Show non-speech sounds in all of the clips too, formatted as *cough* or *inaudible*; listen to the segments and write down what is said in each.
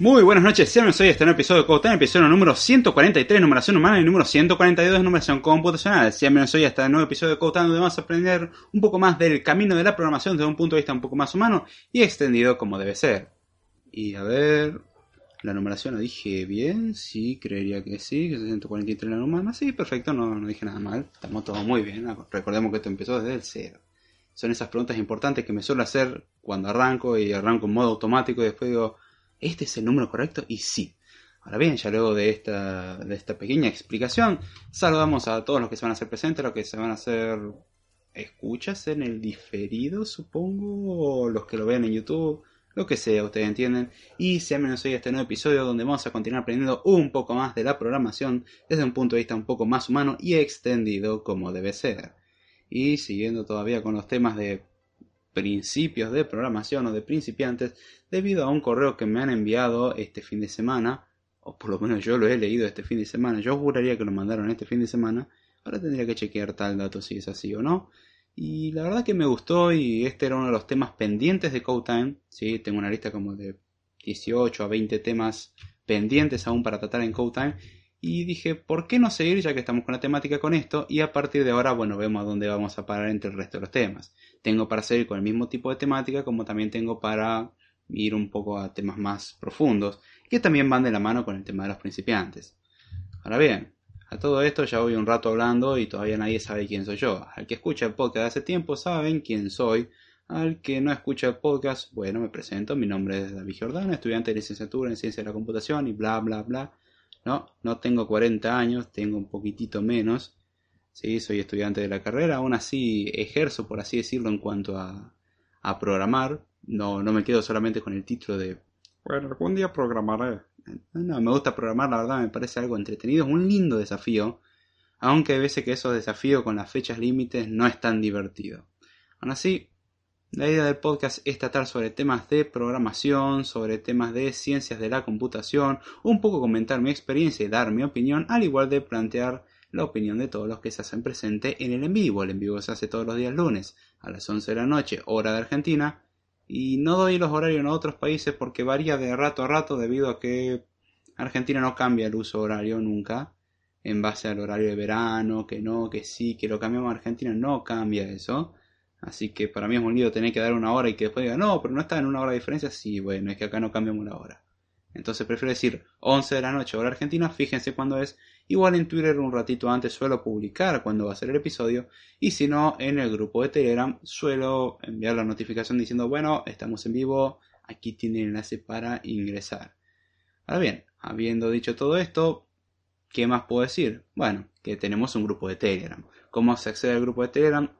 Muy buenas noches, sean hoy este nuevo episodio de Code episodio número 143, numeración humana, y número 142, numeración computacional. Sean hoy a este nuevo episodio de Code donde vamos a aprender un poco más del camino de la programación desde un punto de vista un poco más humano y extendido como debe ser. Y a ver, la numeración la dije bien, sí, creería que sí, que es 143 la humana, sí, perfecto, no, no dije nada mal, estamos todos muy bien, recordemos que esto empezó desde el cero. Son esas preguntas importantes que me suelo hacer cuando arranco y arranco en modo automático y después digo ¿este es el número correcto? Y sí. Ahora bien, ya luego de esta, de esta pequeña explicación, saludamos a todos los que se van a hacer presentes, los que se van a hacer escuchas en el diferido, supongo, o los que lo vean en YouTube, lo que sea, ustedes entienden. Y sean menos hoy este nuevo episodio donde vamos a continuar aprendiendo un poco más de la programación desde un punto de vista un poco más humano y extendido como debe ser. Y siguiendo todavía con los temas de principios de programación o de principiantes debido a un correo que me han enviado este fin de semana, o por lo menos yo lo he leído este fin de semana, yo juraría que lo mandaron este fin de semana, ahora tendría que chequear tal dato si es así o no. Y la verdad que me gustó y este era uno de los temas pendientes de CodeTime, ¿sí? tengo una lista como de 18 a 20 temas pendientes aún para tratar en CodeTime y dije, ¿por qué no seguir ya que estamos con la temática con esto? Y a partir de ahora, bueno, vemos a dónde vamos a parar entre el resto de los temas. Tengo para seguir con el mismo tipo de temática como también tengo para ir un poco a temas más profundos, que también van de la mano con el tema de los principiantes. Ahora bien, a todo esto ya voy un rato hablando y todavía nadie sabe quién soy yo. Al que escucha el podcast hace tiempo saben quién soy. Al que no escucha el podcast, bueno, me presento. Mi nombre es David Jordán, estudiante de licenciatura en Ciencia de la Computación y bla, bla, bla. No, no tengo 40 años, tengo un poquitito menos. Sí, soy estudiante de la carrera, aún así ejerzo, por así decirlo, en cuanto a, a programar. No, no me quedo solamente con el título de, bueno, algún día programaré. No, me gusta programar, la verdad, me parece algo entretenido, es un lindo desafío. Aunque hay veces que esos desafíos con las fechas límites no es tan divertido. Aún así, la idea del podcast es tratar sobre temas de programación, sobre temas de ciencias de la computación, un poco comentar mi experiencia y dar mi opinión, al igual de plantear la opinión de todos los que se hacen presente en el en vivo. El en vivo se hace todos los días lunes a las 11 de la noche, hora de Argentina, y no doy los horarios en otros países porque varía de rato a rato debido a que Argentina no cambia el uso horario nunca en base al horario de verano, que no, que sí, que lo cambiamos a Argentina, no cambia eso. Así que para mí es un lío tener que dar una hora y que después diga, no, pero no está en una hora de diferencia. Sí, bueno, es que acá no cambiamos la hora. Entonces prefiero decir 11 de la noche, hora argentina, fíjense cuándo es. Igual en Twitter un ratito antes suelo publicar cuándo va a ser el episodio. Y si no, en el grupo de Telegram suelo enviar la notificación diciendo, bueno, estamos en vivo, aquí tiene el enlace para ingresar. Ahora bien, habiendo dicho todo esto, ¿qué más puedo decir? Bueno, que tenemos un grupo de Telegram. ¿Cómo se accede al grupo de Telegram?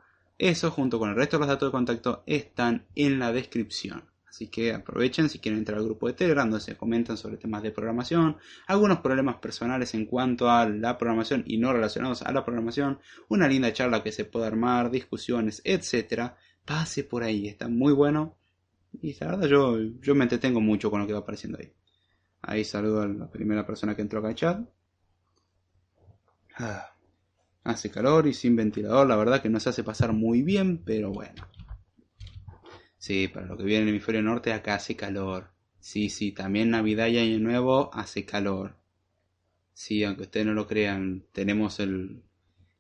Eso junto con el resto de los datos de contacto están en la descripción. Así que aprovechen si quieren entrar al grupo de Telegram donde se comentan sobre temas de programación, algunos problemas personales en cuanto a la programación y no relacionados a la programación, una linda charla que se puede armar, discusiones, etcétera. Pase por ahí, está muy bueno. Y la verdad yo, yo me entretengo mucho con lo que va apareciendo ahí. Ahí saludo a la primera persona que entró acá al chat. Ah. Hace calor y sin ventilador, la verdad que no se hace pasar muy bien, pero bueno. Sí, para lo que viene en el hemisferio norte acá hace calor. Sí, sí, también Navidad y Año Nuevo hace calor. Sí, aunque ustedes no lo crean, tenemos el,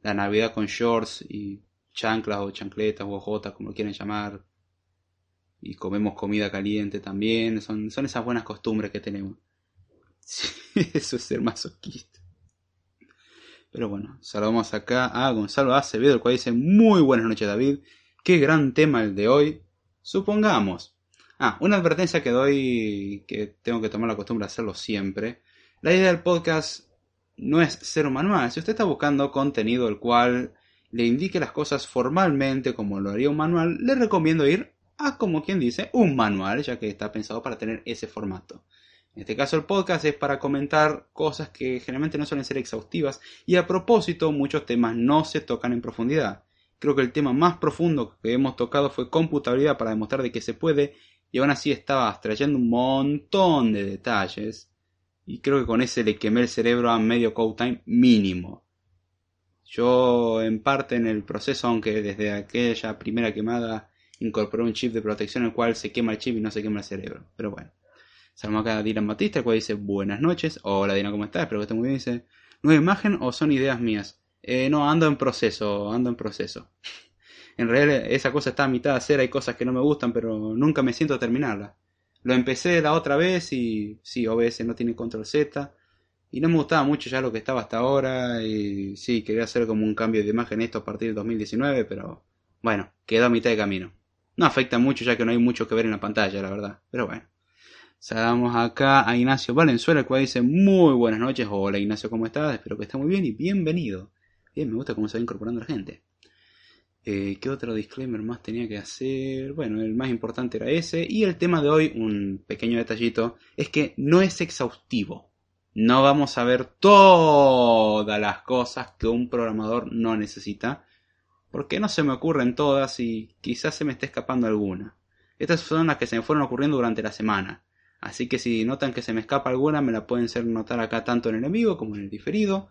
la Navidad con shorts y chanclas o chancletas o ojotas, como lo quieren llamar. Y comemos comida caliente también. Son, son esas buenas costumbres que tenemos. *laughs* Sí, eso es ser masoquista. Pero bueno, saludamos acá a Gonzalo Acevedo, el cual dice muy buenas noches David. Qué gran tema el de hoy. Supongamos. Ah, una advertencia que doy, que tengo que tomar la costumbre de hacerlo siempre. La idea del podcast no es ser un manual. Si usted está buscando contenido el cual le indique las cosas formalmente como lo haría un manual, le recomiendo ir a, como quien dice, un manual, ya que está pensado para tener ese formato. En este caso el podcast es para comentar cosas que generalmente no suelen ser exhaustivas y a propósito muchos temas no se tocan en profundidad. Creo que el tema más profundo que hemos tocado fue computabilidad para demostrar de que se puede y aún así estaba extrayendo un montón de detalles y creo que con ese le quemé el cerebro a medio code time mínimo. Yo en parte en el proceso, aunque desde aquella primera quemada incorporé un chip de protección el cual se quema el chip y no se quema el cerebro. Pero bueno. Saludamos acá a Dylan Batista, cual dice buenas noches. Hola Dylan, ¿cómo estás? Espero que estés muy bien. Dice, ¿nueva imagen o son ideas mías? Eh, no, ando en proceso, ando en proceso. *laughs* en realidad esa cosa está a mitad de hacer, hay cosas que no me gustan, pero nunca me siento a terminarla. Lo empecé la otra vez y sí, OBS no tiene control Z. Y no me gustaba mucho ya lo que estaba hasta ahora. Y sí, quería hacer como un cambio de imagen esto a partir del 2019, pero bueno, quedó a mitad de camino. No afecta mucho ya que no hay mucho que ver en la pantalla, la verdad. Pero bueno. Saludamos acá a Ignacio Valenzuela, el cual dice muy buenas noches. Hola Ignacio, ¿cómo estás? Espero que estés muy bien y bienvenido. Bien, me gusta cómo se va incorporando la gente. Eh, ¿Qué otro disclaimer más tenía que hacer? Bueno, el más importante era ese. Y el tema de hoy, un pequeño detallito, es que no es exhaustivo. No vamos a ver todas las cosas que un programador no necesita. Porque no se me ocurren todas y quizás se me esté escapando alguna. Estas son las que se me fueron ocurriendo durante la semana. Así que si notan que se me escapa alguna, me la pueden hacer notar acá tanto en el enemigo como en el diferido.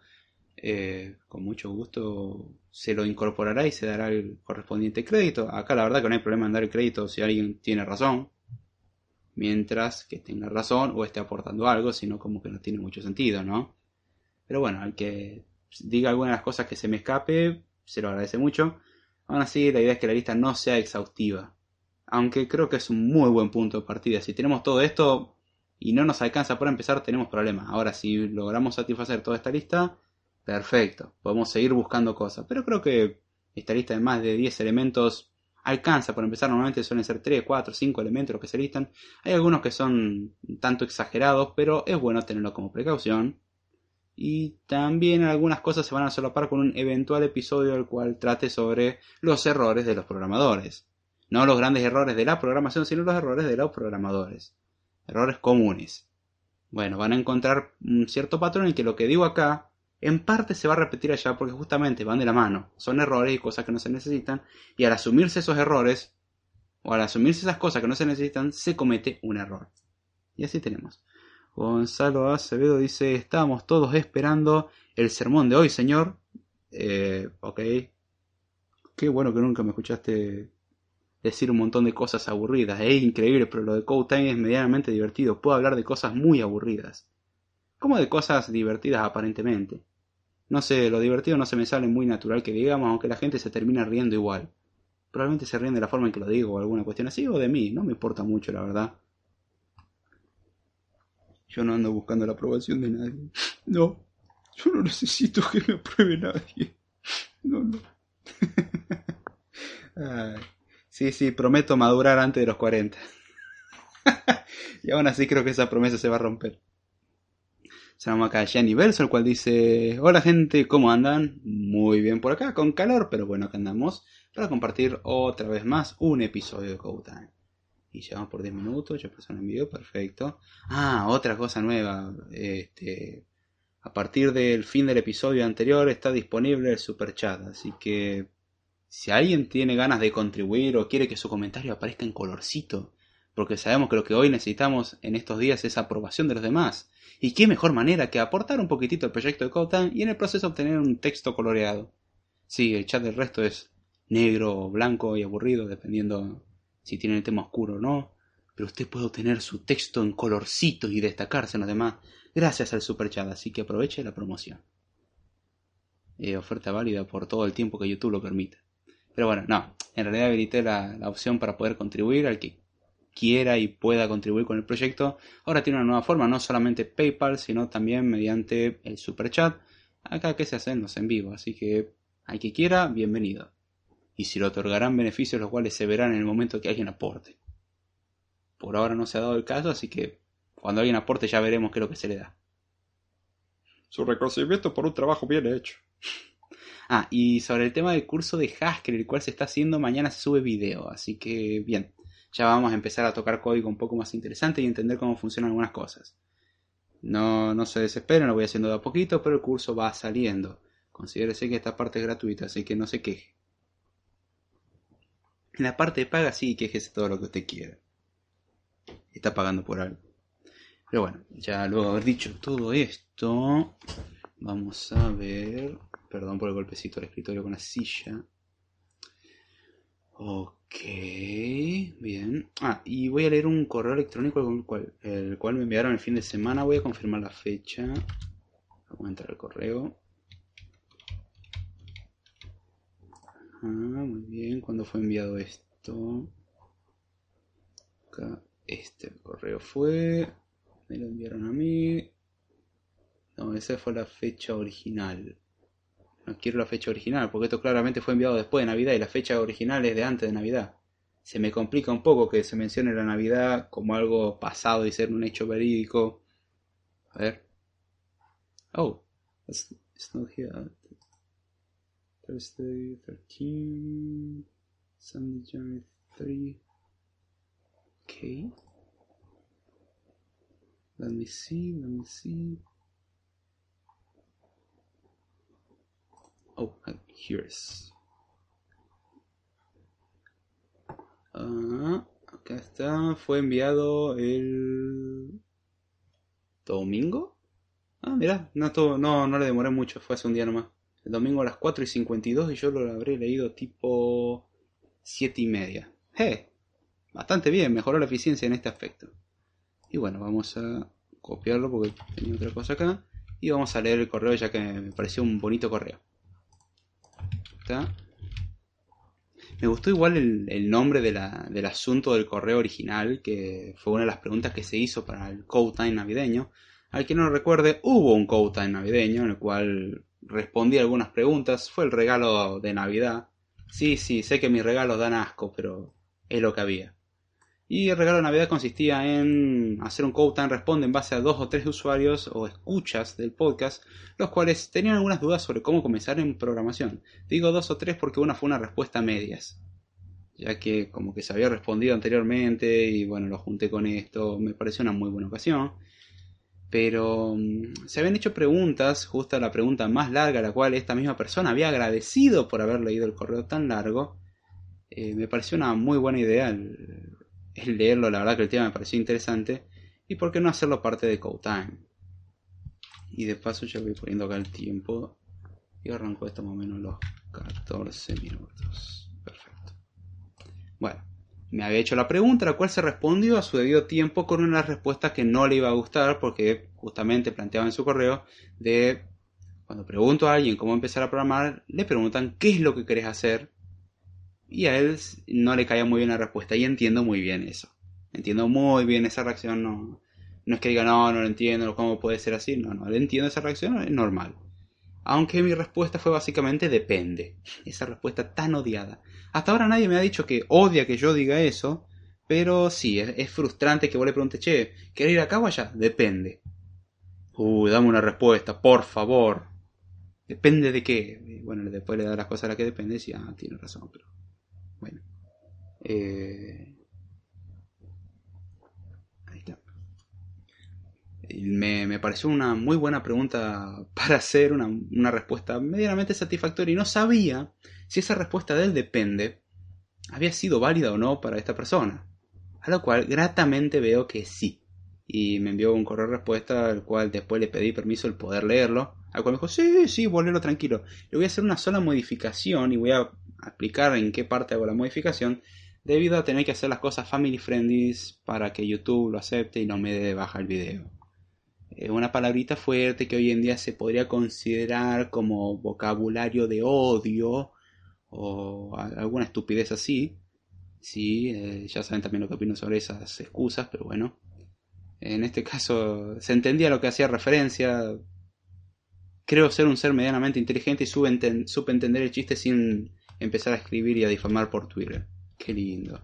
Eh, con mucho gusto se lo incorporará y se dará el correspondiente crédito. Acá la verdad que no hay problema en dar el crédito si alguien tiene razón. Mientras que tenga razón o esté aportando algo, sino como que no tiene mucho sentido, ¿no? Pero bueno, al que diga alguna de las cosas que se me escape, se lo agradece mucho. Aún así, la idea es que la lista no sea exhaustiva. Aunque creo que es un muy buen punto de partida. Si tenemos todo esto y no nos alcanza para empezar, tenemos problemas. Ahora, si logramos satisfacer toda esta lista, perfecto. Podemos seguir buscando cosas. Pero creo que esta lista de más de 10 elementos alcanza. Por empezar, normalmente suelen ser 3, 4, 5 elementos los que se listan. Hay algunos que son tanto exagerados, pero es bueno tenerlo como precaución. Y también algunas cosas se van a solapar con un eventual episodio el cual trate sobre los errores de los programadores. No los grandes errores de la programación, sino los errores de los programadores. Errores comunes. Bueno, van a encontrar un cierto patrón en que lo que digo acá, en parte se va a repetir allá porque justamente van de la mano. Son errores y cosas que no se necesitan. Y al asumirse esos errores, o al asumirse esas cosas que no se necesitan, se comete un error. Y así tenemos. Gonzalo Acevedo dice, estamos todos esperando el sermón de hoy, señor. Eh, ok. Qué bueno que nunca me escuchaste decir un montón de cosas aburridas. Es increíble, pero lo de Time es medianamente divertido. Puedo hablar de cosas muy aburridas. Como de cosas divertidas aparentemente. No sé, lo divertido no se me sale muy natural que digamos, aunque la gente se termina riendo igual. Probablemente se ríen de la forma en que lo digo o alguna cuestión así, o de mí, no me importa mucho, la verdad. Yo no ando buscando la aprobación de nadie. No, yo no necesito que me apruebe nadie. No, no. *laughs* Ay. Sí, sí, prometo madurar antes de los 40. *laughs* y aún así creo que esa promesa se va a romper. Saludamos acá a Gianni Verso, el cual dice: Hola gente, ¿cómo andan? Muy bien por acá, con calor, pero bueno, acá andamos para compartir otra vez más un episodio de Code. Y llevamos por 10 minutos, ya pasaron en video, perfecto. Ah, otra cosa nueva. Este, a partir del fin del episodio anterior está disponible el super chat, así que si alguien tiene ganas de contribuir o quiere que su comentario aparezca en colorcito, porque sabemos que lo que hoy necesitamos en estos días es aprobación de los demás. Y qué mejor manera que aportar un poquitito al proyecto de Cotan y en el proceso obtener un texto coloreado. Sí, el chat del resto es negro, blanco y aburrido, dependiendo si tiene el tema oscuro o no. Pero usted puede obtener su texto en colorcito y destacarse en los demás gracias al super chat, así que aproveche la promoción. Eh, oferta válida por todo el tiempo que YouTube lo permita. Pero bueno, no, en realidad habilité la, opción para poder contribuir al que quiera y pueda contribuir con el proyecto. Ahora tiene una nueva forma, no solamente PayPal, sino también mediante el super chat. Acá que se hacen los en vivo, así que al que quiera, bienvenido. Y si le otorgarán beneficios los cuales se verán en el momento que alguien aporte. Por ahora no se ha dado el caso, así que cuando alguien aporte ya veremos qué es lo que se le da. Su reconocimiento por un trabajo bien hecho. Ah, y sobre el tema del curso de Haskell, el cual se está haciendo, mañana se sube video. Así que, bien, ya vamos a empezar a tocar código un poco más interesante y entender cómo funcionan algunas cosas. No, no se desesperen, lo voy haciendo de a poquito, pero el curso va saliendo. Considérese que esta parte es gratuita, así que no se queje. En la parte de paga sí, quejese todo lo que usted quiera. Está pagando por algo. Pero bueno, ya luego haber dicho todo esto, vamos a ver Perdón por el golpecito al escritorio con la silla. Ok, bien. ah, y voy a leer un correo electrónico el cual, me enviaron el fin de semana. Voy a confirmar la fecha. Vamos a entrar al correo. Ah, muy bien. ¿Cuándo fue enviado esto? Acá, este correo fue. Me lo enviaron a mí. No, esa fue la fecha original. Quiero la fecha original, porque esto claramente fue enviado después de Navidad y la fecha original es de antes de Navidad. Se me complica un poco que se mencione la Navidad como algo pasado y ser un hecho verídico. A ver. Oh, it's, not here. Thursday 13, Sunday January 3. Okay. Let me see, let me see. Oh, here's. Ah, acá está. Fue enviado el domingo. Ah, mira, no, no, no le demoré mucho, fue hace un día nomás. El domingo a las 4 y 52 y yo lo habré leído tipo 7 y media. ¡Eh! Bastante bien, mejoró la eficiencia en este aspecto. Y bueno, vamos a copiarlo porque tenía otra cosa acá. Y vamos a leer el correo ya que me pareció un bonito correo. Me gustó igual el, nombre del asunto del correo original, que fue una de las preguntas que se hizo para el Code Time navideño. Al que no lo recuerde, hubo un Code Time navideño en el cual respondí algunas preguntas. Fue el regalo de Navidad. Sí, sí, sé que mis regalos dan asco, pero es lo que había. Y el regalo de Navidad consistía en hacer un Code Time Responde en base a dos o tres usuarios o escuchas del podcast, los cuales tenían algunas dudas sobre cómo comenzar en programación. Digo dos o tres porque una fue una respuesta a medias, ya que como que se había respondido anteriormente y bueno, lo junté con esto, me pareció una muy buena ocasión. Pero mm, se habían hecho preguntas, justo la pregunta más larga, la cual esta misma persona había agradecido por haber leído el correo tan largo. Eh, me pareció una muy buena idea el leerlo, la verdad que el tema me pareció interesante. Y por qué no hacerlo parte de Code Time. Y de paso ya voy poniendo acá el tiempo. Y arranco esto más o menos los 14 minutos. Perfecto. Bueno, me había hecho la pregunta, la cual se respondió a su debido tiempo con una respuesta que no le iba a gustar, porque justamente planteaba en su correo de cuando pregunto a alguien cómo empezar a programar, le preguntan qué es lo que querés hacer y a él no le caía muy bien la respuesta. Y entiendo muy bien eso. Entiendo muy bien esa reacción. No, no es que diga, no, no lo entiendo, ¿cómo puede ser así? No, no, le entiendo esa reacción, es normal. Aunque mi respuesta fue básicamente depende. Esa respuesta tan odiada. Hasta ahora nadie me ha dicho que odia que yo diga eso. Pero sí, es, frustrante que vos le preguntes, che, ¿querés ir acá o allá? Depende. Uy, dame una respuesta, por favor. Depende de qué. bueno, después le da las cosas a las que depende y ah, tiene razón, pero bueno. Eh, ahí está. Me, me, pareció una muy buena pregunta *laughs* para hacer, una, una respuesta medianamente satisfactoria y no sabía si esa respuesta del depende había sido válida o no para esta persona. A lo cual gratamente veo que sí. Y me envió un correo de respuesta al cual después le pedí permiso el poder leerlo. Al cual me dijo, sí, sí, volverlo tranquilo. Le voy a hacer una sola modificación y voy a explicar en qué parte hago la modificación, debido a tener que hacer las cosas family friendly para que YouTube lo acepte y no me dé baja el video. Eh, una palabrita fuerte que hoy en día se podría considerar como vocabulario de odio o alguna estupidez así. Sí, eh, ya saben también lo que opino sobre esas excusas, pero bueno. En este caso se entendía lo que hacía referencia. Creo ser un ser medianamente inteligente y supe entender el chiste sin empezar a escribir y a difamar por Twitter. Qué lindo.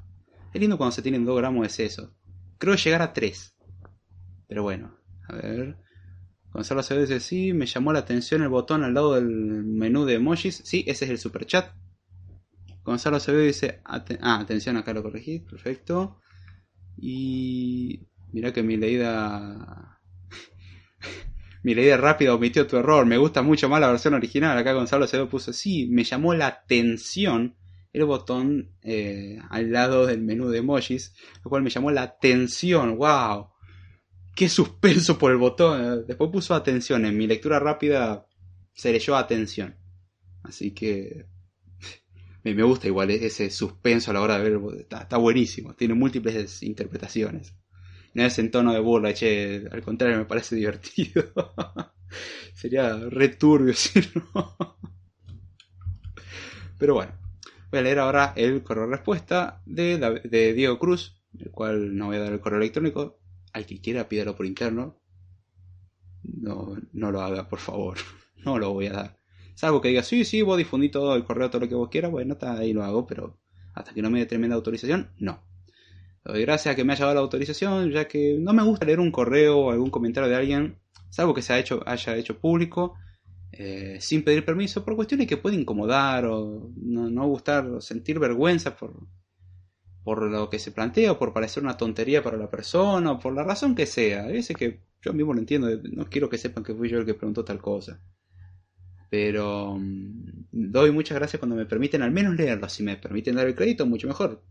Es lindo cuando se tienen 2 gramos, es eso. Creo llegar a 3. Pero bueno, a ver. Gonzalo Acevedo dice, sí, me llamó la atención el botón al lado del menú de emojis. Sí, ese es el super chat. Gonzalo Acevedo dice, ah, atención, acá lo corregí, perfecto. Y mira que mi leída mi leída rápida omitió tu error, me gusta mucho más la versión original. Acá Gonzalo se lo puso, sí, me llamó la atención el botón eh, al lado del menú de emojis, lo cual me llamó la atención, wow. Qué suspenso por el botón. Después puso atención, en mi lectura rápida se leyó atención. Así que Me, gusta igual ese suspenso a la hora de ver. Está, está buenísimo. Tiene múltiples interpretaciones. No es en tono de burla, che. Al contrario, me parece *laughs* divertido. Sería re turbio *laughs* si. Pero bueno. Voy a leer ahora el correo respuesta de Diego Cruz, el cual no voy a dar el correo electrónico. Al que quiera, pídalo por interno. No, no lo haga, por favor. *laughs* No lo voy a dar. Salvo que diga, sí, sí, vos difundí todo el correo, todo lo que vos quieras, bueno, está, ahí lo hago, pero hasta que no me dé tremenda autorización, no. Doy gracias a que me haya dado la autorización, ya que no me gusta leer un correo o algún comentario de alguien, salvo que se ha hecho, haya hecho público, eh, sin pedir permiso, por cuestiones que puede incomodar o no, gustar o sentir vergüenza por, por lo que se plantea o por parecer una tontería para la persona o por la razón que sea. Hay que yo mismo lo entiendo, no quiero que sepan que fui yo el que preguntó tal cosa. Pero mm, doy muchas gracias cuando me permiten al menos leerlo. Si me permiten dar el crédito, mucho mejor.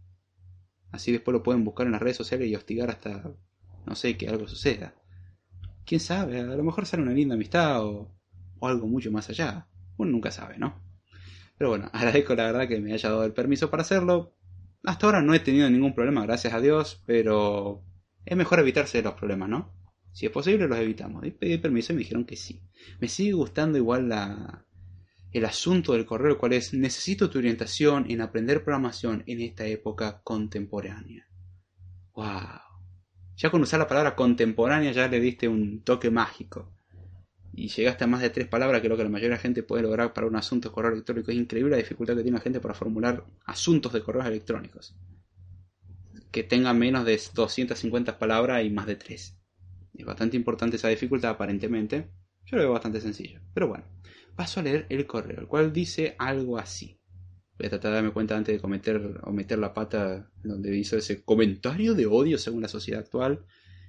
Así después lo pueden buscar en las redes sociales y hostigar hasta, no sé, que algo suceda. Quién sabe, a lo mejor sale una linda amistad o, o algo mucho más allá. Uno nunca sabe, ¿no? Pero bueno, *laughs* agradezco la verdad que me haya dado el permiso para hacerlo. Hasta ahora no he tenido ningún problema, gracias a Dios, pero es mejor evitarse los problemas, ¿no? Si es posible, los evitamos. Y pedí permiso y me dijeron que sí. Me sigue gustando igual la, el asunto del correo, cual es necesito tu orientación en aprender programación en esta época contemporánea. ¡Wow! Ya con usar la palabra contemporánea ya le diste un toque mágico. Y llegaste a más de tres palabras, que lo que la mayoría de la gente puede lograr para un asunto de correo electrónico. Es increíble la dificultad que tiene la gente para formular asuntos de correos electrónicos. Que tengan menos de 250 palabras y más de tres. Es bastante importante esa dificultad aparentemente. Yo lo veo bastante sencillo. Pero bueno, paso a leer el correo, el cual dice algo así. Voy a tratar de darme cuenta antes de cometer o meter la pata donde hizo ese comentario de odio según la sociedad actual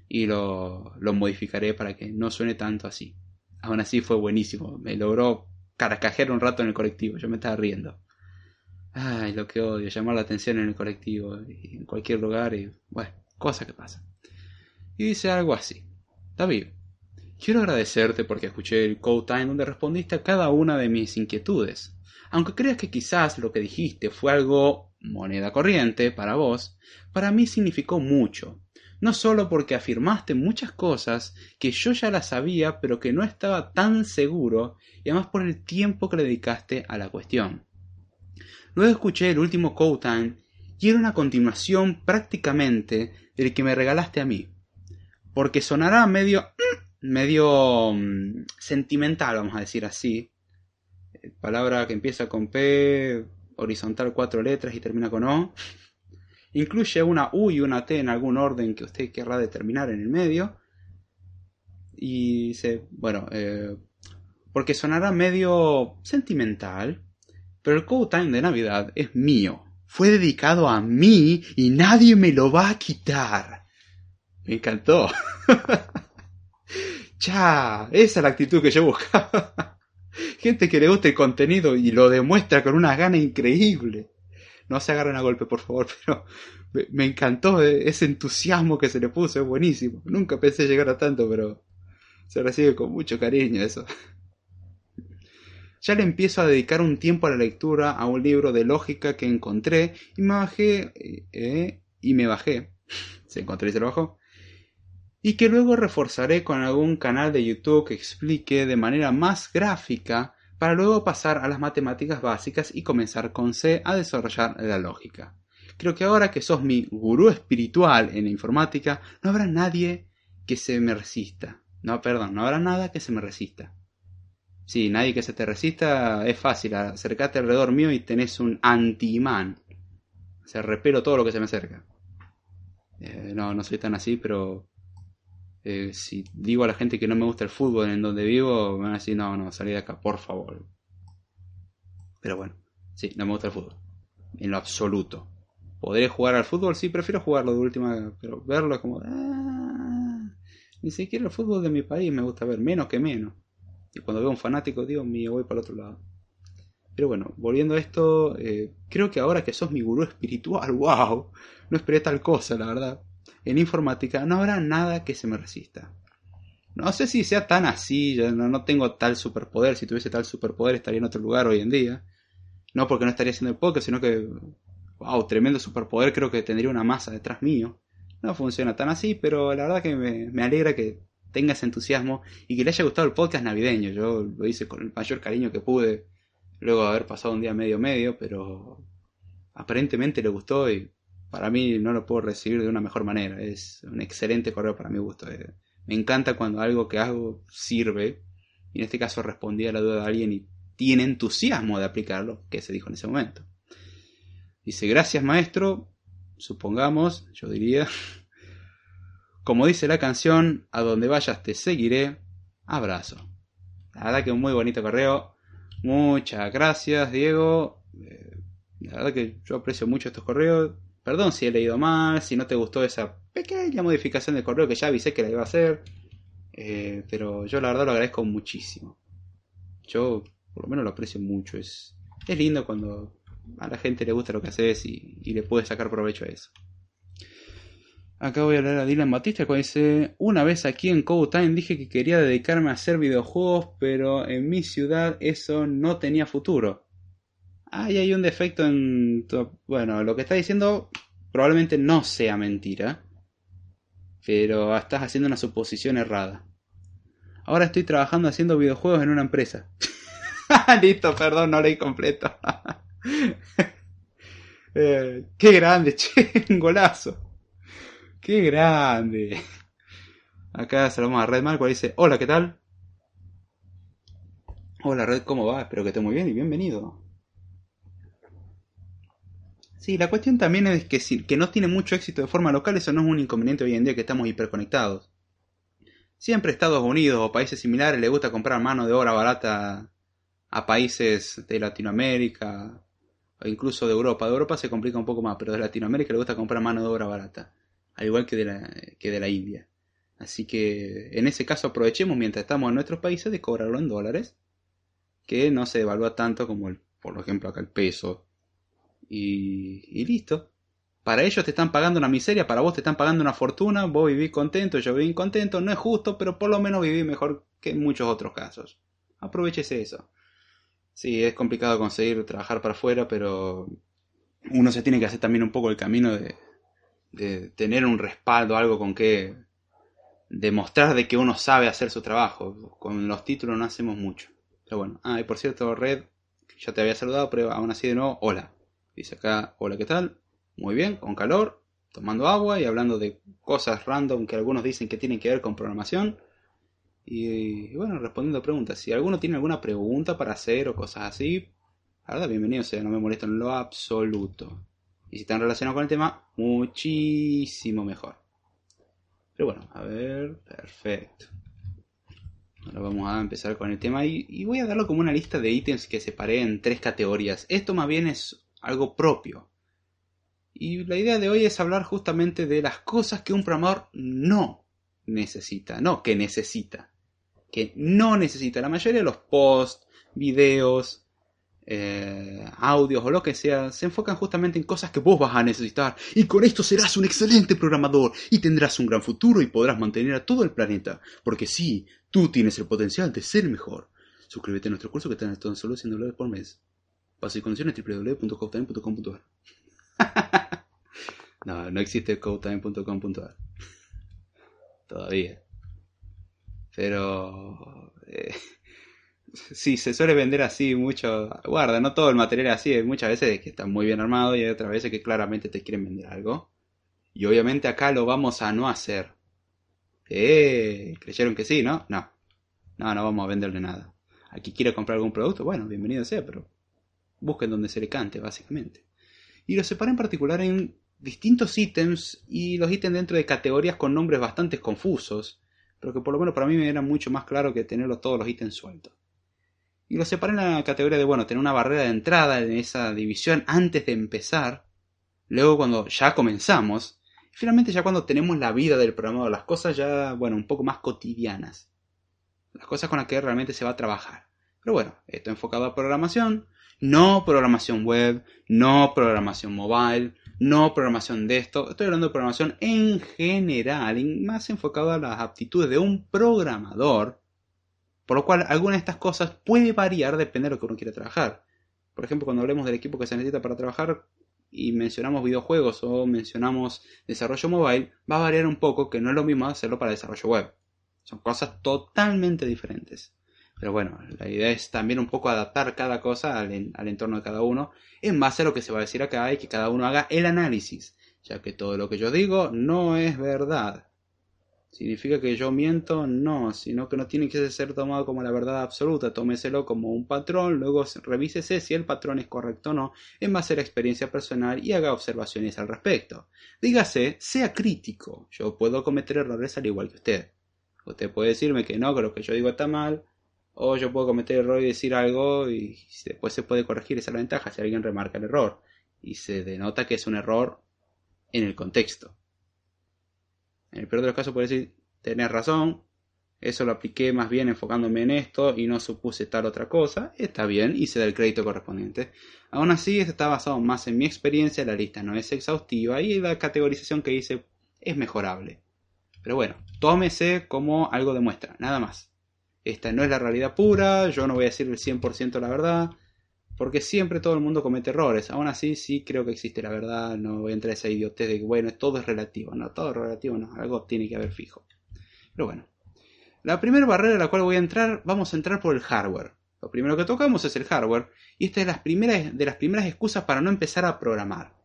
y lo, lo modificaré para que no suene tanto así. Aún así fue buenísimo. Me logró carcajear un rato en el colectivo. Yo me estaba riendo. Ay, lo que odio, llamar la atención en el colectivo, en cualquier lugar y bueno, cosa que pasa. Y dice algo así. David, quiero agradecerte porque escuché el Code Time donde respondiste a cada una de mis inquietudes. Aunque creas que quizás lo que dijiste fue algo moneda corriente para vos, para mí significó mucho. No solo porque afirmaste muchas cosas que yo ya las sabía pero que no estaba tan seguro y además por el tiempo que le dedicaste a la cuestión. Luego escuché el último Code Time y era una continuación prácticamente del que me regalaste a mí. Porque sonará medio medio mm, sentimental, vamos a decir así. Eh, Palabra que empieza con P, horizontal cuatro letras y termina con O. Incluye una U y una T en algún orden que usted querrá determinar en el medio. Y dice, bueno, eh, porque sonará medio sentimental, pero el Code Time de Navidad es mío. Fue dedicado a mí y nadie me lo va a quitar. Me encantó. *laughs* Ya, esa es la actitud que yo buscaba. *laughs* Gente que le gusta el contenido y lo demuestra con una gana increíble. No se agarren a golpe, por favor, *laughs* pero me, encantó ese entusiasmo que se le puso, es buenísimo. Nunca pensé llegar a tanto, pero se recibe con mucho cariño eso. Ya le empiezo a dedicar un tiempo a la lectura a un libro de lógica que encontré y me bajé, eh, y me bajé, *laughs* se encontró y se lo bajó, y que luego reforzaré con algún canal de YouTube que explique de manera más gráfica para luego pasar a las matemáticas básicas y comenzar con C a desarrollar la lógica. Creo que ahora que sos mi gurú espiritual en la informática, no habrá nadie que se me resista. No, perdón, no habrá nada que se me resista. Sí, nadie que se te resista es fácil. Acercate alrededor mío y tenés un anti-imán. O sea, repelo todo lo que se me acerca. Eh, no, no soy tan así, pero eh, si digo a la gente que no me gusta el fútbol en donde vivo, me van a decir, no, no, salí de acá, por favor. Pero bueno, sí, no me gusta el fútbol. En lo absoluto. ¿Podré jugar al fútbol? Sí, prefiero jugarlo de última, pero verlo es como... Ah, ni siquiera el fútbol de mi país me gusta ver, menos que menos. Y cuando veo a un fanático, Dios mío, voy para el otro lado. Pero bueno, volviendo a esto, eh, creo que ahora que sos mi gurú espiritual, *laughs* wow, no esperé tal cosa, la verdad. En informática no habrá nada que se me resista. No sé si sea tan así, yo no, no tengo tal superpoder, si tuviese tal superpoder estaría en otro lugar hoy en día. No porque no estaría haciendo el podcast, sino que, wow, tremendo superpoder, creo que tendría una masa detrás mío. No funciona tan así, pero la verdad que me, me alegra que tengas entusiasmo y que le haya gustado el podcast navideño. Yo lo hice con el mayor cariño que pude, luego de haber pasado un día medio medio, pero aparentemente le gustó y para mí no lo puedo recibir de una mejor manera. Es un excelente correo para mi gusto. Eh, me encanta cuando algo que hago sirve. Y en este caso respondí a la duda de alguien y tiene entusiasmo de aplicarlo, que se dijo en ese momento. Dice, gracias maestro, supongamos, yo diría, *laughs* como dice la canción, a donde vayas te seguiré, abrazo. La verdad que un muy bonito correo. Muchas gracias, Diego. Eh, la verdad que yo aprecio mucho estos correos. Perdón si he leído mal, si no te gustó esa pequeña modificación del correo que ya avisé que la iba a hacer. Eh, pero yo la verdad lo agradezco muchísimo. Yo por lo menos lo aprecio mucho. Es, es lindo cuando a la gente le gusta lo que haces y, y le puedes sacar provecho a eso. Acá voy a leer a Dylan Batista que dice, una vez aquí en Code Time dije que quería dedicarme a hacer videojuegos, pero en mi ciudad eso no tenía futuro. Ahí hay un defecto en... Bueno, lo que está diciendo probablemente no sea mentira, pero estás haciendo una suposición errada. Ahora estoy trabajando haciendo videojuegos en una empresa. *laughs* Listo, perdón, no leí completo. *laughs* Eh, qué grande, *laughs* che, un golazo. Qué grande. Acá saludamos a Red Marco, dice, hola, ¿qué tal? Hola Red, ¿cómo va? Espero que esté muy bien y bienvenido. Sí, la cuestión también es que, si, que no tiene mucho éxito de forma local, eso no es un inconveniente hoy en día que estamos hiperconectados. Siempre Estados Unidos o países similares le gusta comprar mano de obra barata a países de Latinoamérica o incluso de Europa. De Europa se complica un poco más, pero de Latinoamérica le gusta comprar mano de obra barata, al igual que de la, que de la India. Así que en ese caso aprovechemos mientras estamos en nuestros países de cobrarlo en dólares, que no se devalúa tanto como el, por ejemplo acá el peso y, listo. Para ellos te están pagando una miseria, para vos te están pagando una fortuna, vos vivís contento, yo viví contento, no es justo, pero por lo menos viví mejor que en muchos otros casos. Aprovechese eso. Sí, es complicado conseguir trabajar para afuera, pero uno se tiene que hacer también un poco el camino de, de tener un respaldo, algo con que demostrar de que uno sabe hacer su trabajo. Con los títulos no hacemos mucho. Pero bueno, ah, y por cierto, Red, ya te había saludado, pero aún así de nuevo, hola. Dice acá, hola, ¿qué tal? Muy bien, con calor, tomando agua y hablando de cosas random que algunos dicen que tienen que ver con programación. Y, bueno, respondiendo a preguntas. Si alguno tiene alguna pregunta para hacer o cosas así, la verdad, bienvenido sea, no me molesto en lo absoluto. Y si están relacionados con el tema, muchísimo mejor. Pero bueno, a ver, perfecto. Ahora vamos a empezar con el tema y, y, voy a darlo como una lista de ítems que separé en tres categorías. Esto más bien es algo propio. Y la idea de hoy es hablar justamente de las cosas que un programador no necesita, no que necesita, que no necesita. La mayoría de los posts, videos, eh, audios o lo que sea, se enfocan justamente en cosas que vos vas a necesitar. Y con esto serás un excelente programador y tendrás un gran futuro y podrás mantener a todo el planeta. Porque sí, tú tienes el potencial de ser mejor. Suscríbete a nuestro curso que está en solo 100 dólares por mes. Paso y condiciones www.codetime.com.ar *laughs* No, no existe codetime.com.ar Todavía. Pero... Eh, *laughs* sí, se suele vender así mucho. Guarda, no todo el material así. Hay muchas veces que está muy bien armado y hay otras veces que claramente te quieren vender algo. Y obviamente acá lo vamos a no hacer. Eh, ¿Creyeron que sí, no? No. No, no vamos a venderle nada. Aquí quiere comprar algún producto, bueno, bienvenido sea, pero busquen donde se le cante, básicamente. Y lo separé en particular en distintos ítems y los ítems dentro de categorías con nombres bastante confusos, pero que por lo menos para mí me era mucho más claro que tenerlos todos los ítems sueltos. Y lo separé en la categoría de, bueno, tener una barrera de entrada en esa división antes de empezar, luego cuando ya comenzamos, y finalmente ya cuando tenemos la vida del programador, las cosas ya, bueno, un poco más cotidianas, las cosas con las que realmente se va a trabajar. Pero bueno, esto enfocado a programación, no programación web, no programación mobile, no programación de esto. Estoy hablando de programación en general, más enfocado a las aptitudes de un programador. Por lo cual, alguna de estas cosas puede variar depende de lo que uno quiera trabajar. por ejemplo, cuando hablemos del equipo que se necesita para trabajar y mencionamos videojuegos o mencionamos desarrollo mobile, va a variar un poco, que no es lo mismo hacerlo para desarrollo web. Son cosas totalmente diferentes. Pero bueno, la idea es también un poco adaptar cada cosa al, al, entorno de cada uno en base a lo que se va a decir acá y que cada uno haga el análisis, ya que todo lo que yo digo no es verdad. ¿Significa que yo miento? No, sino que no tiene que ser tomado como la verdad absoluta. Tómeselo como un patrón, luego revísese si el patrón es correcto o no en base a la experiencia personal y haga observaciones al respecto. Dígase, sea crítico. Yo puedo cometer errores al igual que usted. Usted puede decirme que no, que lo que yo digo está mal, o yo puedo cometer error y decir algo y después se puede corregir esa ventaja si alguien remarca el error y se denota que es un error en el contexto. En el peor de los casos puede decir, tenés razón, eso lo apliqué más bien enfocándome en esto y no supuse tal otra cosa, está bien y se da el crédito correspondiente. Aún así, esto está basado más en mi experiencia, la lista no es exhaustiva y la categorización que hice es mejorable. Pero bueno, tómese como algo de muestra, nada más. Esta no es la realidad pura, yo no voy a decir el 100% la verdad, porque siempre todo el mundo comete errores. Aún así, sí creo que existe la verdad. No voy a entrar a esa idiotez de que, bueno, todo es relativo. No, todo es relativo, no. Algo tiene que haber fijo. Pero bueno. La primera barrera a la cual voy a entrar, vamos a entrar por el hardware. Lo primero que tocamos es el hardware. Y esta es las primeras, de las primeras excusas para no empezar a programar.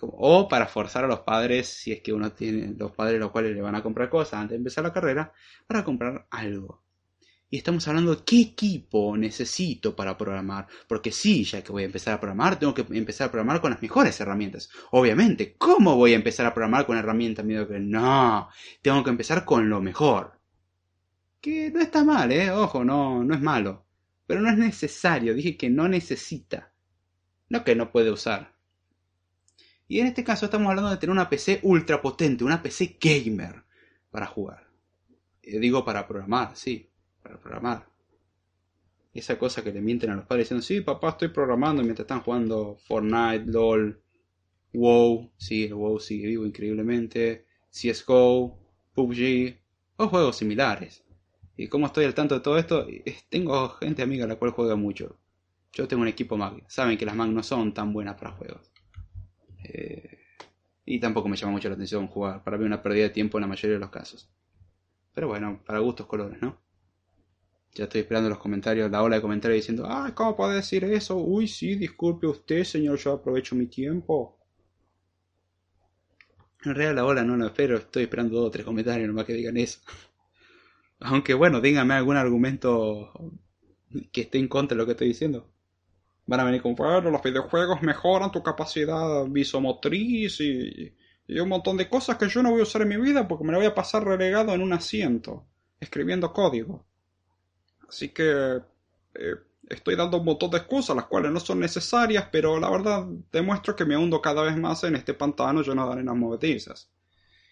O para forzar a los padres, si es que uno tiene los padres los cuales le van a comprar cosas antes de empezar la carrera, para comprar algo. Y estamos hablando de qué equipo necesito para programar. Porque sí, ya que voy a empezar a programar, tengo que empezar a programar con las mejores herramientas. Obviamente, ¿cómo voy a empezar a programar con herramientas que No, tengo que empezar con lo mejor. Que no está mal, ¿eh? Ojo, no, no es malo. Pero no es necesario, dije que no necesita. No que no puede usar. Y en este caso estamos hablando de tener una PC ultra potente, una PC gamer para jugar. Eh, digo para programar, sí para programar. Esa cosa que le mienten a los padres diciendo, sí, papá, estoy programando mientras están jugando Fortnite, LOL, WoW, sí, el WoW sigue vivo increíblemente, CSGO, PUBG, o juegos similares. Y como estoy al tanto de todo esto, tengo gente amiga la cual juega mucho. Yo tengo un equipo Mac, saben que las Mac no son tan buenas para juegos. Eh, y tampoco me llama mucho la atención jugar, para mí una pérdida de tiempo en la mayoría de los casos. Pero bueno, para gustos colores, ¿no? Ya estoy esperando los comentarios, la ola de comentarios diciendo, ah, ¿cómo puede decir eso? Uy, sí, disculpe usted, señor, yo aprovecho mi tiempo. En realidad la ola no lo espero, estoy esperando dos o tres comentarios nomás que digan eso. *laughs* Aunque bueno, díganme algún argumento que esté en contra de lo que estoy diciendo. Van a venir con, bueno, los videojuegos mejoran tu capacidad visomotriz y, y un montón de cosas que yo no voy a usar en mi vida porque me lo voy a pasar relegado en un asiento, escribiendo código. Así que eh, estoy dando un montón de excusas, las cuales no son necesarias, pero la verdad demuestro que me hundo cada vez más en este pantano lleno de arenas movedizas.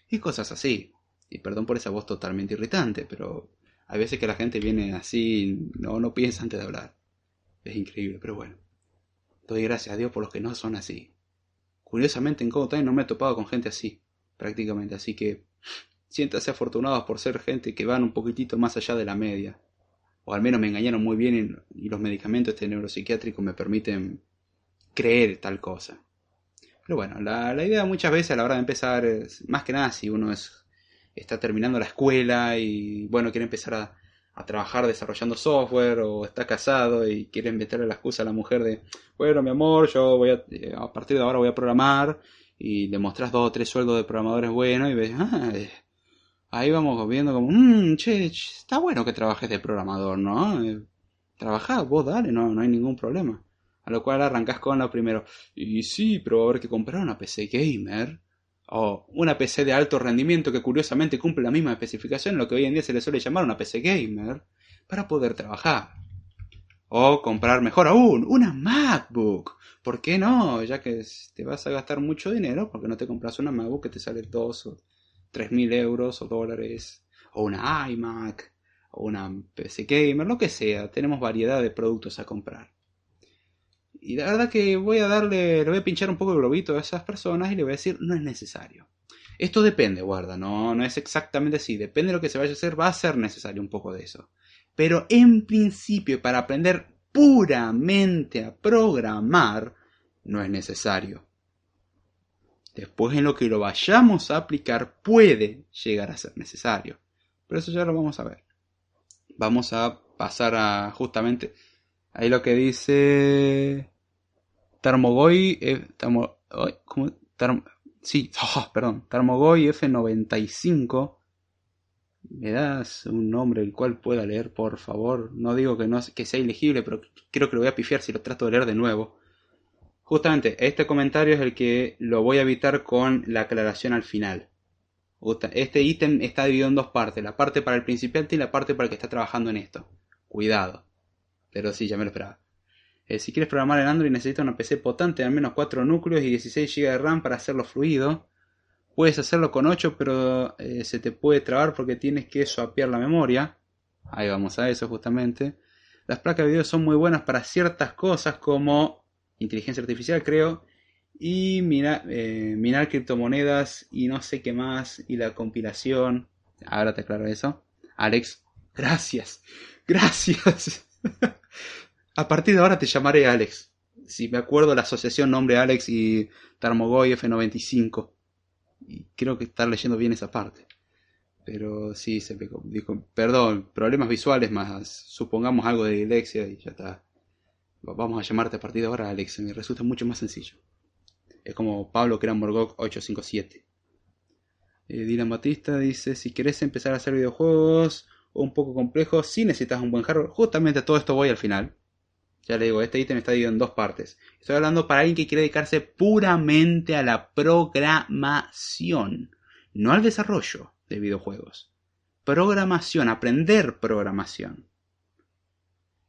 Y cosas así. Y perdón por esa voz totalmente irritante, pero hay veces que la gente viene así, no, no piensa antes de hablar. Es increíble, pero bueno. Doy gracias a Dios por los que no son así. Curiosamente en Code no me he topado con gente así, prácticamente, así que siéntase afortunados por ser gente que van un poquitito más allá de la media o al menos me engañaron muy bien y los medicamentos este neuropsiquiátricos me permiten creer tal cosa. Pero bueno, la, idea muchas veces a la hora de empezar, es, más que nada si uno es, está terminando la escuela y bueno, quiere empezar a, trabajar desarrollando software o está casado y quiere meterle la excusa a la mujer de, bueno, mi amor, yo voy a, a partir de ahora voy a programar y le dos o tres sueldos de programadores buenos y ves, ah, ahí vamos viendo como, mmm, che, está bueno que trabajes de programador, ¿no? Eh, vos dale, no, no hay ningún problema. A lo cual arrancas con lo primero, y sí, pero a haber que comprar una PC gamer. O una PC de alto rendimiento que curiosamente cumple la misma especificación, lo que hoy en día se le suele llamar una PC gamer, para poder trabajar. O comprar mejor aún, una MacBook. ¿Por qué no? Ya que te vas a gastar mucho dinero, porque no te compras una MacBook que te sale dos o 3.000 euros o dólares, o una iMac, o una PC Gamer, lo que sea. Tenemos variedad de productos a comprar. Y la verdad que voy a darle, le voy a pinchar un poco el globito a esas personas y le voy a decir, no es necesario. Esto depende, guarda, no, no es exactamente así. Depende de lo que se vaya a hacer, va a ser necesario un poco de eso. Pero en principio, para aprender puramente a programar, no es necesario. Después en lo que lo vayamos a aplicar puede llegar a ser necesario. Pero eso ya lo vamos a ver. Vamos a pasar a justamente ahí lo que dice Tarmogoy, eh, sí, *laughs* perdón, Tarmogoy F95. ¿Me das un nombre el cual pueda leer, por favor? No digo que, no, que sea ilegible, pero creo que lo voy a pifiar si lo trato de leer de nuevo. Justamente, este comentario es el que lo voy a evitar con la aclaración al final. Este ítem está dividido en dos partes, la parte para el principiante y la parte para el que está trabajando en esto. Cuidado. Pero sí, ya me lo esperaba. Eh, si quieres programar en Android necesitas una PC potente al menos 4 núcleos y 16 GB de RAM para hacerlo fluido. Puedes hacerlo con 8, pero eh, se te puede trabar porque tienes que swapear la memoria. Ahí vamos a eso justamente. Las placas de video son muy buenas para ciertas cosas como inteligencia artificial, creo, y minar, eh, minar criptomonedas y no sé qué más, y la compilación. Ahora te aclaro eso. Alex, *laughs* gracias, gracias. *laughs* A partir de ahora te llamaré Alex. Si me acuerdo la asociación nombre Alex y Tarmogoy F95. Y creo que estar leyendo bien esa parte. Pero sí, se me dijo, perdón, problemas visuales más, supongamos algo de dislexia y ya está. Vamos a llamarte a partir de ahora Alex, me resulta mucho más sencillo. Es como Pablo que era Morgok 857. Eh, Dylan Batista dice, si querés empezar a hacer videojuegos un poco complejos, si necesitas un buen hardware, justamente todo esto voy al final. Ya le digo, este ítem está dividido en dos partes. Estoy hablando para alguien que quiere dedicarse puramente a la programación, no al desarrollo de videojuegos. Programación, aprender programación.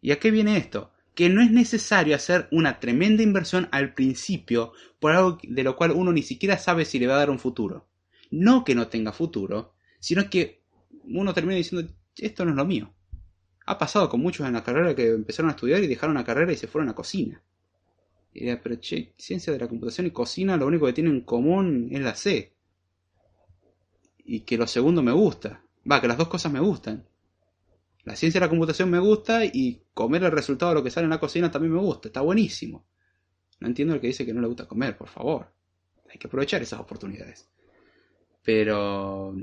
¿Y a qué viene esto? Que no es necesario hacer una tremenda inversión al principio por algo de lo cual uno ni siquiera sabe si le va a dar un futuro. No que no tenga futuro, sino que uno termina diciendo, esto no es lo mío. Ha pasado con muchos en la carrera que empezaron a estudiar y dejaron la carrera y se fueron a cocina. Y era, pero che, ciencia de la computación y cocina lo único que tienen en común es la C. Y que lo segundo me gusta. Va, que las dos cosas me gustan. La ciencia de la computación me gusta y comer el resultado de lo que sale en la cocina también me gusta. Está buenísimo. No entiendo el que dice que no le gusta comer, por favor. Hay que aprovechar esas oportunidades. Pero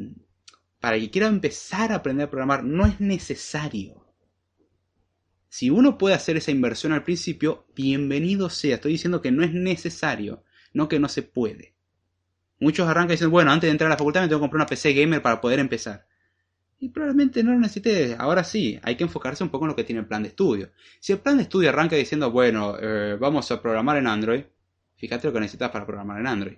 para el que quiera empezar a aprender a programar no es necesario. Si uno puede hacer esa inversión al principio, bienvenido sea. Estoy diciendo que no es necesario, no que no se puede. Muchos arrancan diciendo, bueno, antes de entrar a la facultad me tengo que comprar una PC gamer para poder empezar. Y probablemente no lo necesite. Ahora sí, hay que enfocarse un poco en lo que tiene el plan de estudio. Si el plan de estudio arranca diciendo, bueno, eh, vamos a programar en Android, fíjate lo que necesitas para programar en Android.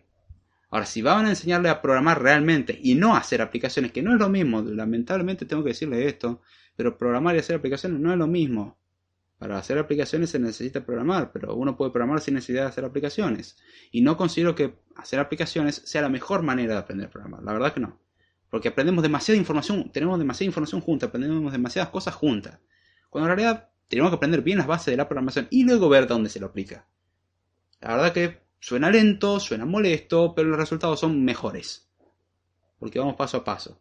Ahora, si van a enseñarle a programar realmente y no a hacer aplicaciones, que no es lo mismo, lamentablemente tengo que decirle esto, pero programar y hacer aplicaciones no es lo mismo. Para hacer aplicaciones se necesita programar, pero uno puede programar sin necesidad de hacer aplicaciones. Y no considero que hacer aplicaciones sea la mejor manera de aprender a programar. La verdad que no. Porque aprendemos demasiada información, tenemos demasiada información junta, aprendemos demasiadas cosas juntas. Cuando en realidad tenemos que aprender bien las bases de la programación y luego ver dónde se lo aplica. La verdad que suena lento, suena molesto, pero los resultados son mejores. Porque vamos paso a paso.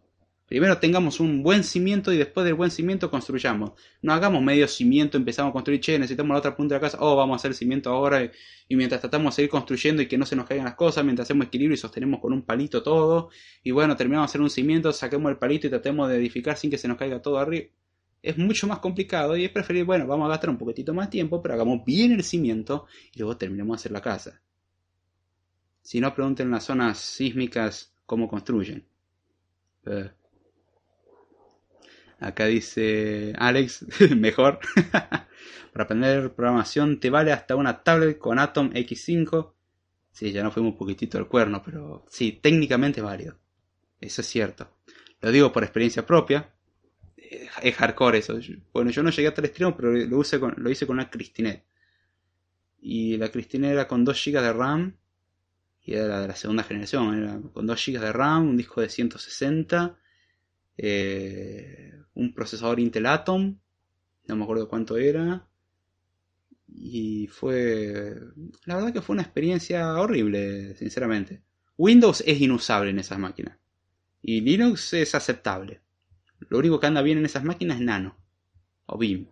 Primero tengamos un buen cimiento y después del buen cimiento construyamos. No hagamos medio cimiento, empezamos a construir, che, necesitamos la otra punta de la casa, oh, vamos a hacer cimiento ahora. Y, mientras tratamos de seguir construyendo y que no se nos caigan las cosas, mientras hacemos equilibrio y sostenemos con un palito todo. Y bueno, terminamos de hacer un cimiento, saquemos el palito y tratemos de edificar sin que se nos caiga todo arriba. Es mucho más complicado y es preferible, bueno, vamos a gastar un poquitito más tiempo, pero hagamos bien el cimiento y luego terminemos de hacer la casa. Si no, pregunten en las zonas sísmicas cómo construyen. Eh, Acá dice Alex, *laughs* mejor. *laughs* Para aprender programación te vale hasta una tablet con Atom X5. Sí, ya no fuimos un poquitito al cuerno, pero sí, técnicamente válido. Eso es cierto. Lo digo por experiencia propia. Eh, es hardcore eso. Bueno, yo no llegué hasta el extremo, pero lo, lo hice con una Cristinet. Y la Cristinet era con 2 GB de RAM. Y era de la segunda generación. Era con 2 GB de RAM, un disco de 160 eh, un procesador Intel Atom, no me acuerdo cuánto era, y fue, la verdad que fue una experiencia horrible, sinceramente. Windows es inusable en esas máquinas, y Linux es aceptable. Lo único que anda bien en esas máquinas es Nano, o BIM.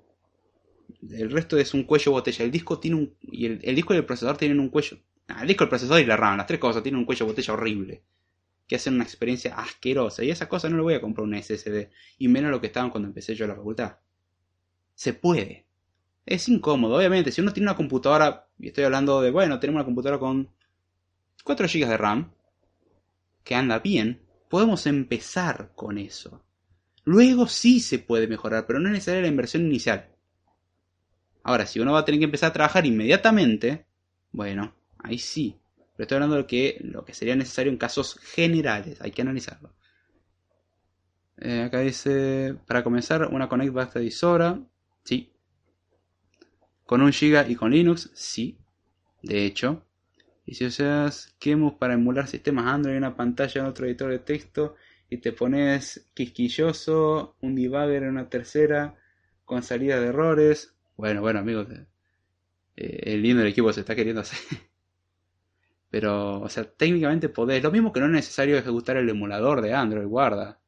El resto es un cuello botella. El disco tiene un. Y el, el disco y el procesador tienen un cuello. Ah, el disco, el procesador y la RAM, las tres cosas tienen un cuello botella horrible. Que hacen una experiencia asquerosa. Y esa cosa no le voy a comprar un SSD. Y menos lo que estaban cuando empecé yo la facultad. Se puede. Es incómodo, obviamente. Si uno tiene una computadora. Y estoy hablando de, bueno, tenemos una computadora con 4 GB de RAM. Que anda bien. Podemos empezar con eso. Luego sí se puede mejorar, pero no es necesaria la inversión inicial. Ahora, si uno va a tener que empezar a trabajar inmediatamente, bueno, ahí sí. Pero estoy hablando de lo que, lo que sería necesario en casos generales, hay que analizarlo. Eh, acá dice, para comenzar, una Connect bastadizora, sí. Con un Giga y con Linux, sí. De hecho. Y si usas Kemus para emular sistemas Android en una pantalla en otro editor de texto y te pones quisquilloso, un debugger en una tercera, con salida de errores. Bueno, bueno, amigos, eh, el lindo del equipo se está queriendo hacer. Pero, o sea, técnicamente podés. Lo mismo que no es necesario ejecutar el emulador de Android, guarda.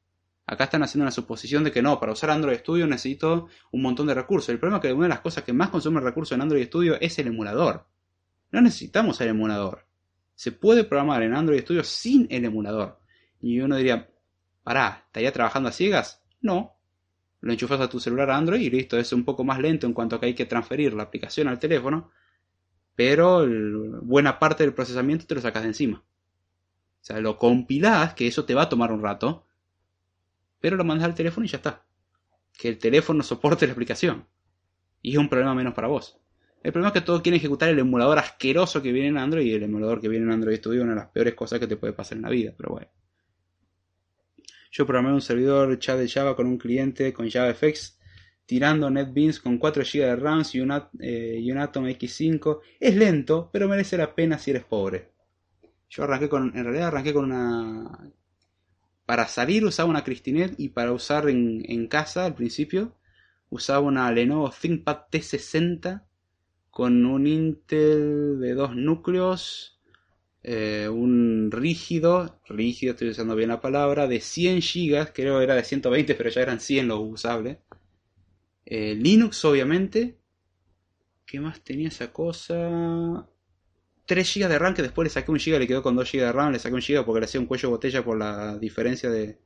Acá están haciendo una suposición de que no, para usar Android Studio necesito un montón de recursos. El problema es que una de las cosas que más consume recursos en Android Studio es el emulador. No necesitamos el emulador. Se puede programar en Android Studio sin el emulador. Y uno diría, pará, ¿estaría trabajando a ciegas? No. Lo enchufas a tu celular Android y listo, es un poco más lento en cuanto a que hay que transferir la aplicación al teléfono, pero buena parte del procesamiento te lo sacas de encima. O sea, lo compilás, que eso te va a tomar un rato, pero lo mandas al teléfono y ya está. Que el teléfono soporte la aplicación. Y es un problema menos para vos. El problema es que todos quieren ejecutar el emulador asqueroso que viene en Android y el emulador que viene en Android Studio es una de las peores cosas que te puede pasar en la vida, pero bueno. Yo programé un servidor chat de Java con un cliente con JavaFX tirando NetBeans con 4 GB de RAM y un, eh, y Atom X5. Es lento, pero merece la pena si eres pobre. Yo arranqué con, en realidad arranqué con una... Para salir usaba una Cristinet y para usar en, casa al principio usaba una Lenovo ThinkPad T60 con un Intel de dos núcleos eh, un rígido, rígido, estoy usando bien la palabra, de 100 GB, creo era de 120, pero ya eran 100 los usables. Eh, Linux, obviamente. ¿Qué más tenía esa cosa? 3 GB de RAM, que después le saqué un GB, le quedó con 2 GB de RAM, le saqué un GB porque le hacía un cuello de botella por la diferencia de,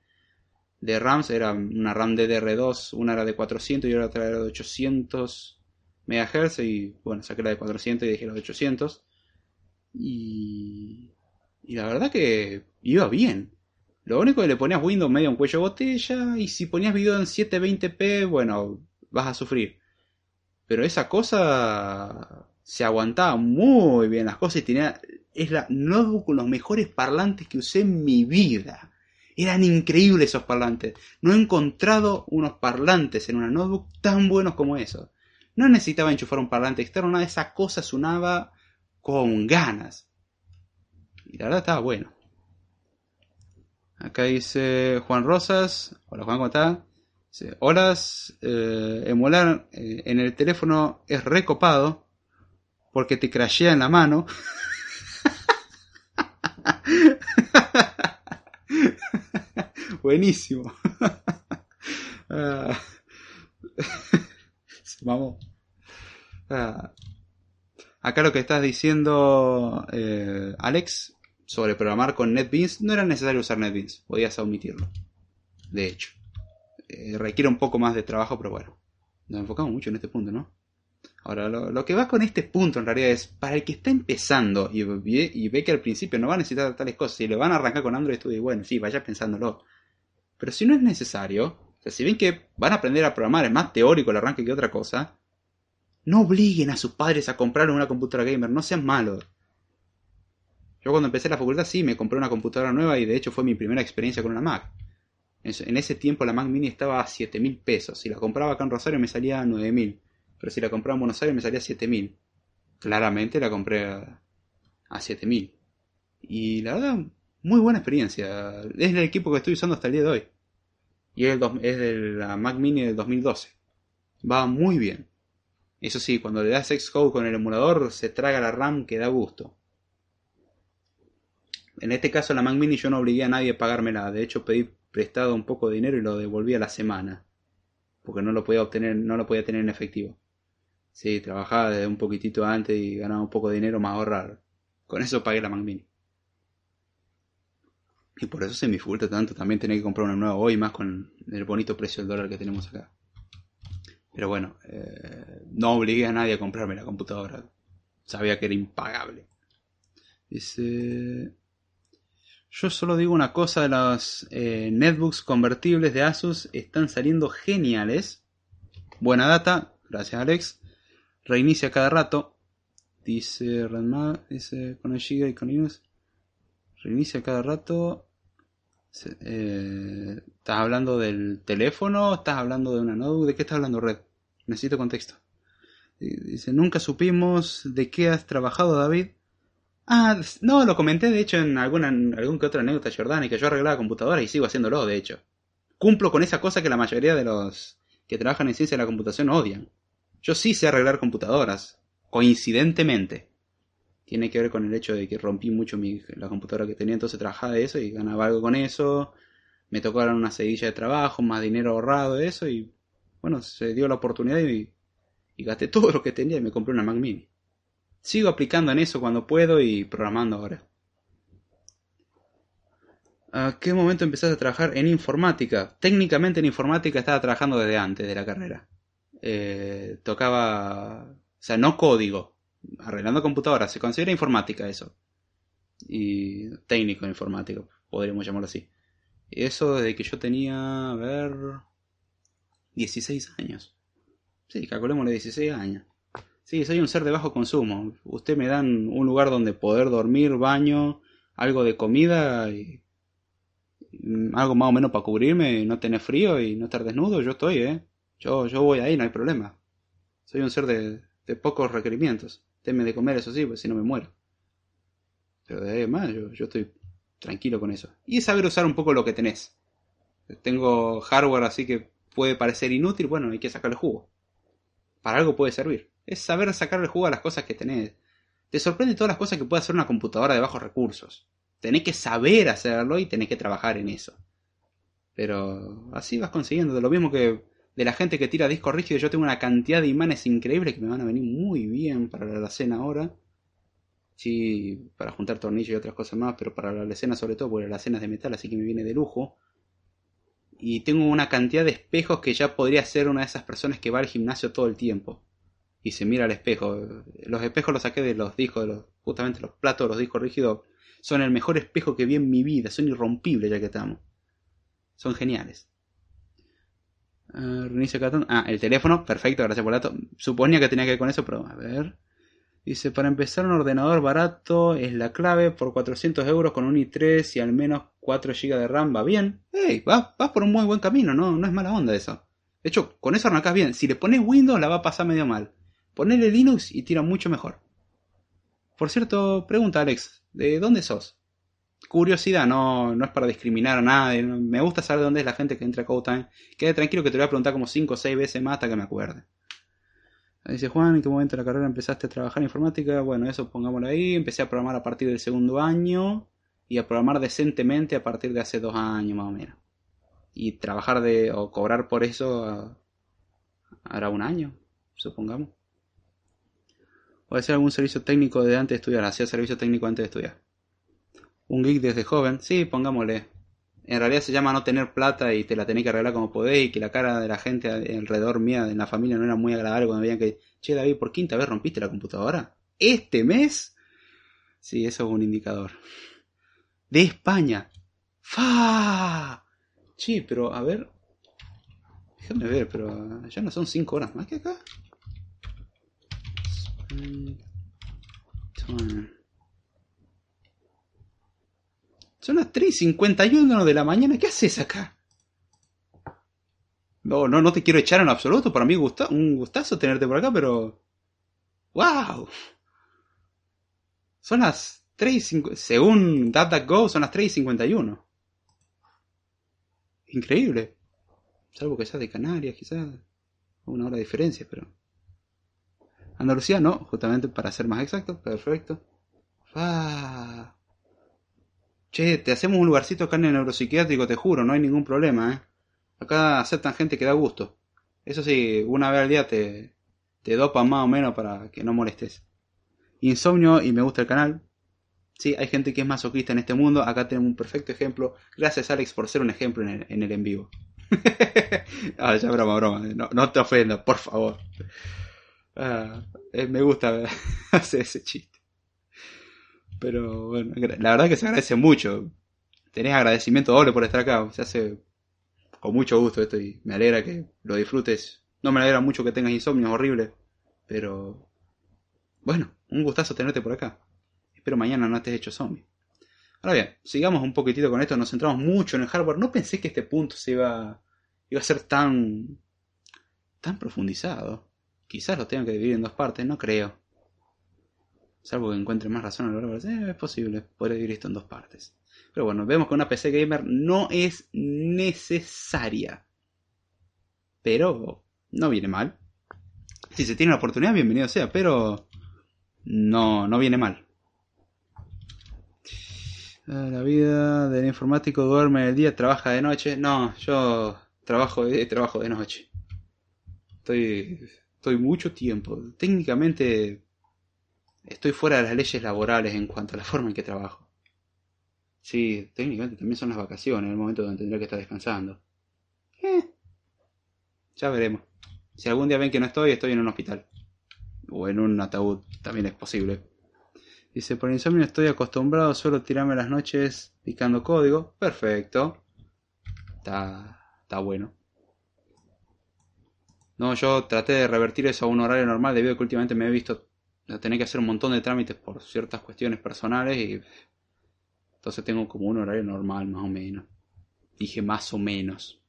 de RAMs. Era una RAM DDR2, una era de 400 y otra era de 800 MHz. Y bueno, saqué la de 400 y dejé la de 800. Y, y la verdad que iba bien. Lo único que le ponías Windows medio en cuello botella y si ponías video en 720p, bueno, vas a sufrir. Pero esa cosa se aguantaba muy bien las cosas y tenía es la notebook con los mejores parlantes que usé en mi vida. Eran increíbles esos parlantes. No he encontrado unos parlantes en una notebook tan buenos como esos. No necesitaba enchufar un parlante externo, nada esa cosa sonaba con ganas. Y la verdad estaba bueno. Acá dice Juan Rosas. Hola Juan, ¿cómo estás? Hola, eh, emular eh, en el teléfono es recopado porque te crashea en la mano. *laughs* Buenísimo. *laughs* Ah. *laughs* Ah. Acá lo que estás diciendo, eh, Alex, sobre programar con NetBeans, no era necesario usar NetBeans, podías omitirlo. De hecho, eh, requiere un poco más de trabajo, pero bueno, nos enfocamos mucho en este punto, ¿no? Ahora, lo, que va con este punto en realidad es, para el que está empezando y, ve que al principio no va a necesitar tales cosas, y le van a arrancar con Android Studio, bueno, sí, vaya pensándolo. Pero si no es necesario, o si ven que van a aprender a programar, es más teórico el arranque que otra cosa, no obliguen a sus padres a comprar una computadora gamer, no sean malos. Yo cuando empecé la facultad sí me compré una computadora nueva y de hecho fue mi primera experiencia con una Mac. En ese tiempo la Mac Mini estaba a 7 mil pesos. Si la compraba acá en Rosario me salía a 9 mil. Pero si la compraba en Buenos Aires me salía a 7 mil. Claramente la compré a, a 7 mil. Y la verdad, muy buena experiencia. Es el equipo que estoy usando hasta el día de hoy. Y es, es de la Mac Mini del 2012. Va muy bien. Eso sí, cuando le das Xcode con el emulador, se traga la RAM que da gusto. En este caso, la Mac Mini yo no obligué a nadie a pagármela. De hecho, pedí prestado un poco de dinero y lo devolví a la semana. Porque no lo podía obtener, no lo podía tener en efectivo. Sí, trabajaba un poquitito antes y ganaba un poco de dinero más ahorrar. Con eso pagué la Mac. Y por eso se me dificulta tanto también tener que comprar una nueva hoy, más con el bonito precio del dólar que tenemos acá. Pero bueno, eh, no obligué a nadie a comprarme la computadora. Sabía que era impagable. Dice... Yo solo digo una cosa los eh, netbooks convertibles de Asus. Están saliendo geniales. Buena data. Gracias Alex. Reinicia cada rato. Dice Redma. Dice con el Giga y con Linux. Reinicia cada rato. Eh, ¿Estás hablando del teléfono? ¿Estás hablando de una notebook? ¿De qué estás hablando, Red? Necesito contexto. Dice, nunca supimos de qué has trabajado, David. Ah, no, lo comenté de hecho en alguna algún que otra anécdota Jordani, que yo arreglaba computadoras y sigo haciéndolo, de hecho. Cumplo con esa cosa que la mayoría de los que trabajan en ciencia de la computación odian. Yo sí sé arreglar computadoras, coincidentemente. Tiene que ver con el hecho de que rompí mucho mi, la computadora que tenía, entonces trabajaba de eso y ganaba algo con eso. Me tocaron una sedilla de trabajo, más dinero ahorrado de eso y bueno, se dio la oportunidad y, y gasté todo lo que tenía y me compré una Mac Mini. Sigo aplicando en eso cuando puedo y programando ahora. ¿A qué momento empezaste a trabajar en informática? Técnicamente en informática estaba trabajando desde antes de la carrera. Eh, tocaba, o sea, no código, arreglando computadoras, se considera informática eso. Y técnico informático, podríamos llamarlo así. Eso desde que yo tenía, a ver, 16 años. Sí, calculémosle 16 años. Sí, soy un ser de bajo consumo. Usted me dan un lugar donde poder dormir, baño, algo de comida y algo más o menos para cubrirme, no tener frío y no estar desnudo, yo estoy, ¿eh? Yo, yo voy ahí, no hay problema. Soy un ser de, pocos requerimientos. Teme de comer, eso sí, pues si no me muero. Pero de ahí más, yo, yo estoy tranquilo con eso. Y saber usar un poco lo que tenés. Tengo hardware así que puede parecer inútil, bueno, hay que sacarle jugo. Para algo puede servir es saber sacarle jugo a las cosas que tenés. Te sorprende todas las cosas que puede hacer una computadora de bajos recursos. Tenés que saber hacerlo y tenés que trabajar en eso. Pero así vas consiguiendo. De lo mismo que de la gente que tira discos rígidos, yo tengo una cantidad de imanes increíbles que me van a venir muy bien para la cena ahora. Sí, para juntar tornillos y otras cosas más, pero para la escena sobre todo, porque la cena es de metal, así que me viene de lujo. Y tengo una cantidad de espejos que ya podría ser una de esas personas que va al gimnasio todo el tiempo y se mira al espejo. Los espejos los saqué de los discos, justamente los platos los discos rígidos. Son el mejor espejo que vi en mi vida, son irrompibles ya que estamos. Son geniales. Uh, Ah, el teléfono, perfecto, gracias por el dato. Suponía que tenía que ver con eso, pero a ver. Dice, para empezar un ordenador barato es la clave por 400 euros con un i3 y al menos 4 GB de RAM, va bien. Hey, vas, vas por un muy buen camino, no, no es mala onda eso. De hecho, con eso arrancas bien. Si le pones Windows la va a pasar medio mal. Ponele Linux y tira mucho mejor. Por cierto, pregunta Alex, ¿de dónde sos? Curiosidad, no, no es para discriminar a nadie. Me gusta saber dónde es la gente que entra a CodeTime. Quede tranquilo que te voy a preguntar como 5 o 6 veces más hasta que me acuerde. Dice Juan, ¿en qué momento de la carrera empezaste a trabajar en informática? Bueno, eso pongámoslo ahí. Empecé a programar a partir del segundo año y a programar decentemente a partir de hace dos años más o menos. Y trabajar de o cobrar por eso hará un año, supongamos. O hacer algún servicio técnico de antes de estudiar. Hacía servicio técnico antes de estudiar. Un geek desde joven. Sí, pongámosle. En realidad se llama no tener plata y te la tenés que arreglar como podés y que la cara de la gente alrededor mía, en la familia, no era muy agradable cuando veían que, che David, por quinta vez rompiste la computadora. ¿Este mes? Sí, eso es un indicador. De España. ¡Fa! Sí, pero a ver. Déjame ver, pero ya no son cinco horas más que acá. Son las 3 y 51 de la mañana. ¿Qué haces acá? No, no, no te quiero echar en absoluto. Para mí un gustazo tenerte por acá, pero... ¡Wow! Son las 3 y 50... Según DataGo, son las 3 y 51. Increíble. Salvo que sea de Canarias, quizás. Una hora de diferencia, pero... Andalucía no, justamente para ser más exacto. Perfecto. Ah. Che, te hacemos un lugarcito acá en el neuropsiquiátrico, te juro, no hay ningún problema, ¿eh? Acá aceptan gente que da gusto. Eso sí, una vez al día te, te dopan más o menos para que no molestes. Insomnio y me gusta el canal. Sí, hay gente que es masoquista en este mundo. Acá tenemos un perfecto ejemplo. Gracias Alex por ser un ejemplo en el en, el en vivo. *laughs* ah, ya broma, broma. No, no te ofendas, por favor. Ah, eh, me gusta *laughs* hacer ese chiste. Pero bueno, la verdad que se agradece mucho. Tenés agradecimiento doble por estar acá. Se hace con mucho gusto esto y me alegra que lo disfrutes. No me alegra mucho que tengas insomnio, horrible. Pero bueno, un gustazo tenerte por acá. Espero mañana no estés hecho zombie. Ahora bien, sigamos un poquitito con esto, nos centramos mucho en el hardware. No pensé que este punto se iba, iba a ser tan, tan profundizado. Quizás lo tenga que dividir en dos partes, no creo. Salvo que encuentre más razón a lo largo de Es posible, podría dividir esto en dos partes. Pero bueno, vemos que una PC gamer no es necesaria. Pero no viene mal. Si se tiene la oportunidad, bienvenido sea, pero no, no viene mal. Ah, la vida del informático duerme el día, trabaja de noche. No, yo trabajo de, trabajo de noche. Estoy, estoy mucho tiempo. Técnicamente estoy fuera de las leyes laborales en cuanto a la forma en que trabajo. Sí, técnicamente también son las vacaciones, el momento donde tendría que estar descansando. Eh, ya veremos. Si algún día ven que no estoy, estoy en un hospital. O en un ataúd, también es posible. Dice, por insomnio estoy acostumbrado a tirarme las noches picando código. Perfecto. Está, está bueno. No, yo traté de revertir eso a un horario normal debido a que últimamente me he visto tener que hacer un montón de trámites por ciertas cuestiones personales y entonces tengo como un horario normal más o menos. Dije más o menos.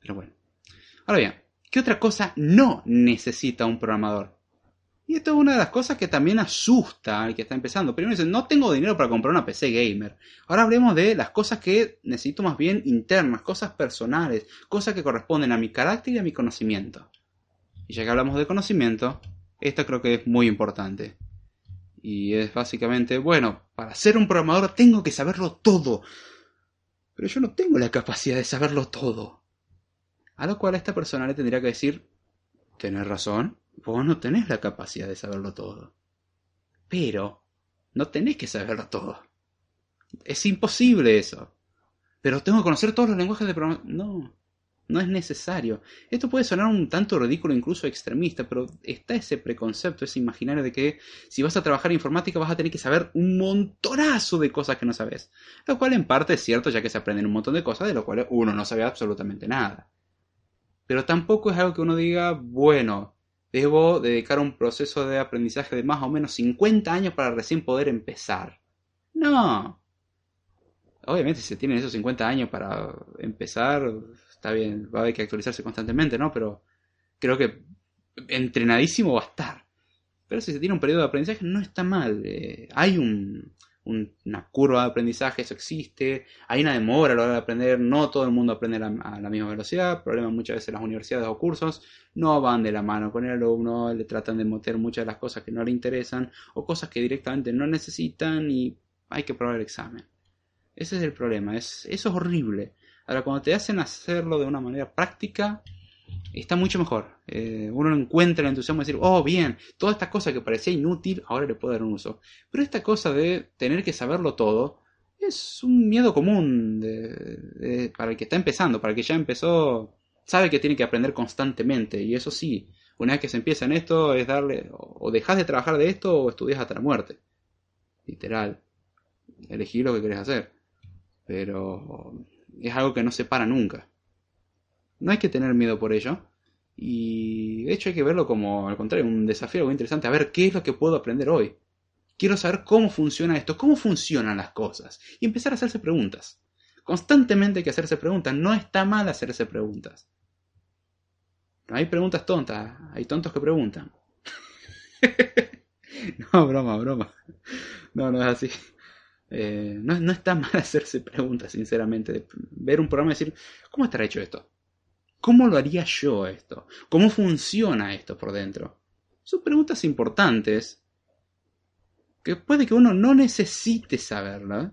Pero bueno. Ahora bien, ¿qué otra cosa no necesita un programador? Y esto es una de las cosas que también asusta al que está empezando. Primero dice, no tengo dinero para comprar una PC gamer. Ahora hablemos de las cosas que necesito más bien internas, cosas personales, cosas que corresponden a mi carácter y a mi conocimiento. Y ya que hablamos de conocimiento, esto creo que es muy importante. Y es básicamente, bueno, para ser un programador tengo que saberlo todo. Pero yo no tengo la capacidad de saberlo todo. A lo cual esta persona le tendría que decir, tenés razón, vos no tenés la capacidad de saberlo todo. Pero no tenés que saberlo todo. Es imposible eso. Pero tengo que conocer todos los lenguajes de programación. No, no es necesario. Esto puede sonar un tanto ridículo, incluso extremista, pero está ese preconcepto, ese imaginario de que si vas a trabajar en informática vas a tener que saber un montonazo de cosas que no sabes. Lo cual en parte es cierto, ya que se aprenden un montón de cosas de lo cual uno no sabe absolutamente nada. Pero tampoco es algo que uno diga, bueno, debo dedicar un proceso de aprendizaje de más o menos 50 años para recién poder empezar. No. Obviamente si se tienen esos 50 años para empezar, está bien, va a haber que actualizarse constantemente, ¿no? Pero creo que entrenadísimo va a estar. Pero si se tiene un periodo de aprendizaje, no está mal. Eh, hay un, una curva de aprendizaje, eso existe. Hay una demora a la hora de aprender. No todo el mundo aprende a la, misma velocidad. El problema muchas veces las universidades o cursos no van de la mano con el alumno. Le tratan de meter muchas de las cosas que no le interesan o cosas que directamente no necesitan y hay que probar el examen. Ese es el problema. Es, eso es horrible. Ahora, cuando te hacen hacerlo de una manera práctica, está mucho mejor. Eh, uno encuentra el entusiasmo de decir, oh, bien, toda esta cosa que parecía inútil, ahora le puedo dar un uso. Pero esta cosa de tener que saberlo todo, es un miedo común para el que está empezando, para el que ya empezó, sabe que tiene que aprender constantemente. Y eso sí, una vez que se empieza en esto, es darle, o dejas de trabajar de esto o estudias hasta la muerte. Literal. Elegir lo que querés hacer. Pero es algo que no se para nunca. No hay que tener miedo por ello. Y de hecho hay que verlo como, al contrario, un desafío muy interesante. A ver qué es lo que puedo aprender hoy. Quiero saber cómo funciona esto, cómo funcionan las cosas. Y empezar a hacerse preguntas. Constantemente hay que hacerse preguntas. No está mal hacerse preguntas. No hay preguntas tontas. Hay tontos que preguntan. *laughs* no, broma, broma. No, no es así. Eh, no, está mal *laughs* hacerse preguntas, sinceramente. ver un programa y decir, ¿cómo estará hecho esto? ¿Cómo lo haría yo esto? ¿Cómo funciona esto por dentro? Son preguntas importantes que puede que uno no necesite saberla,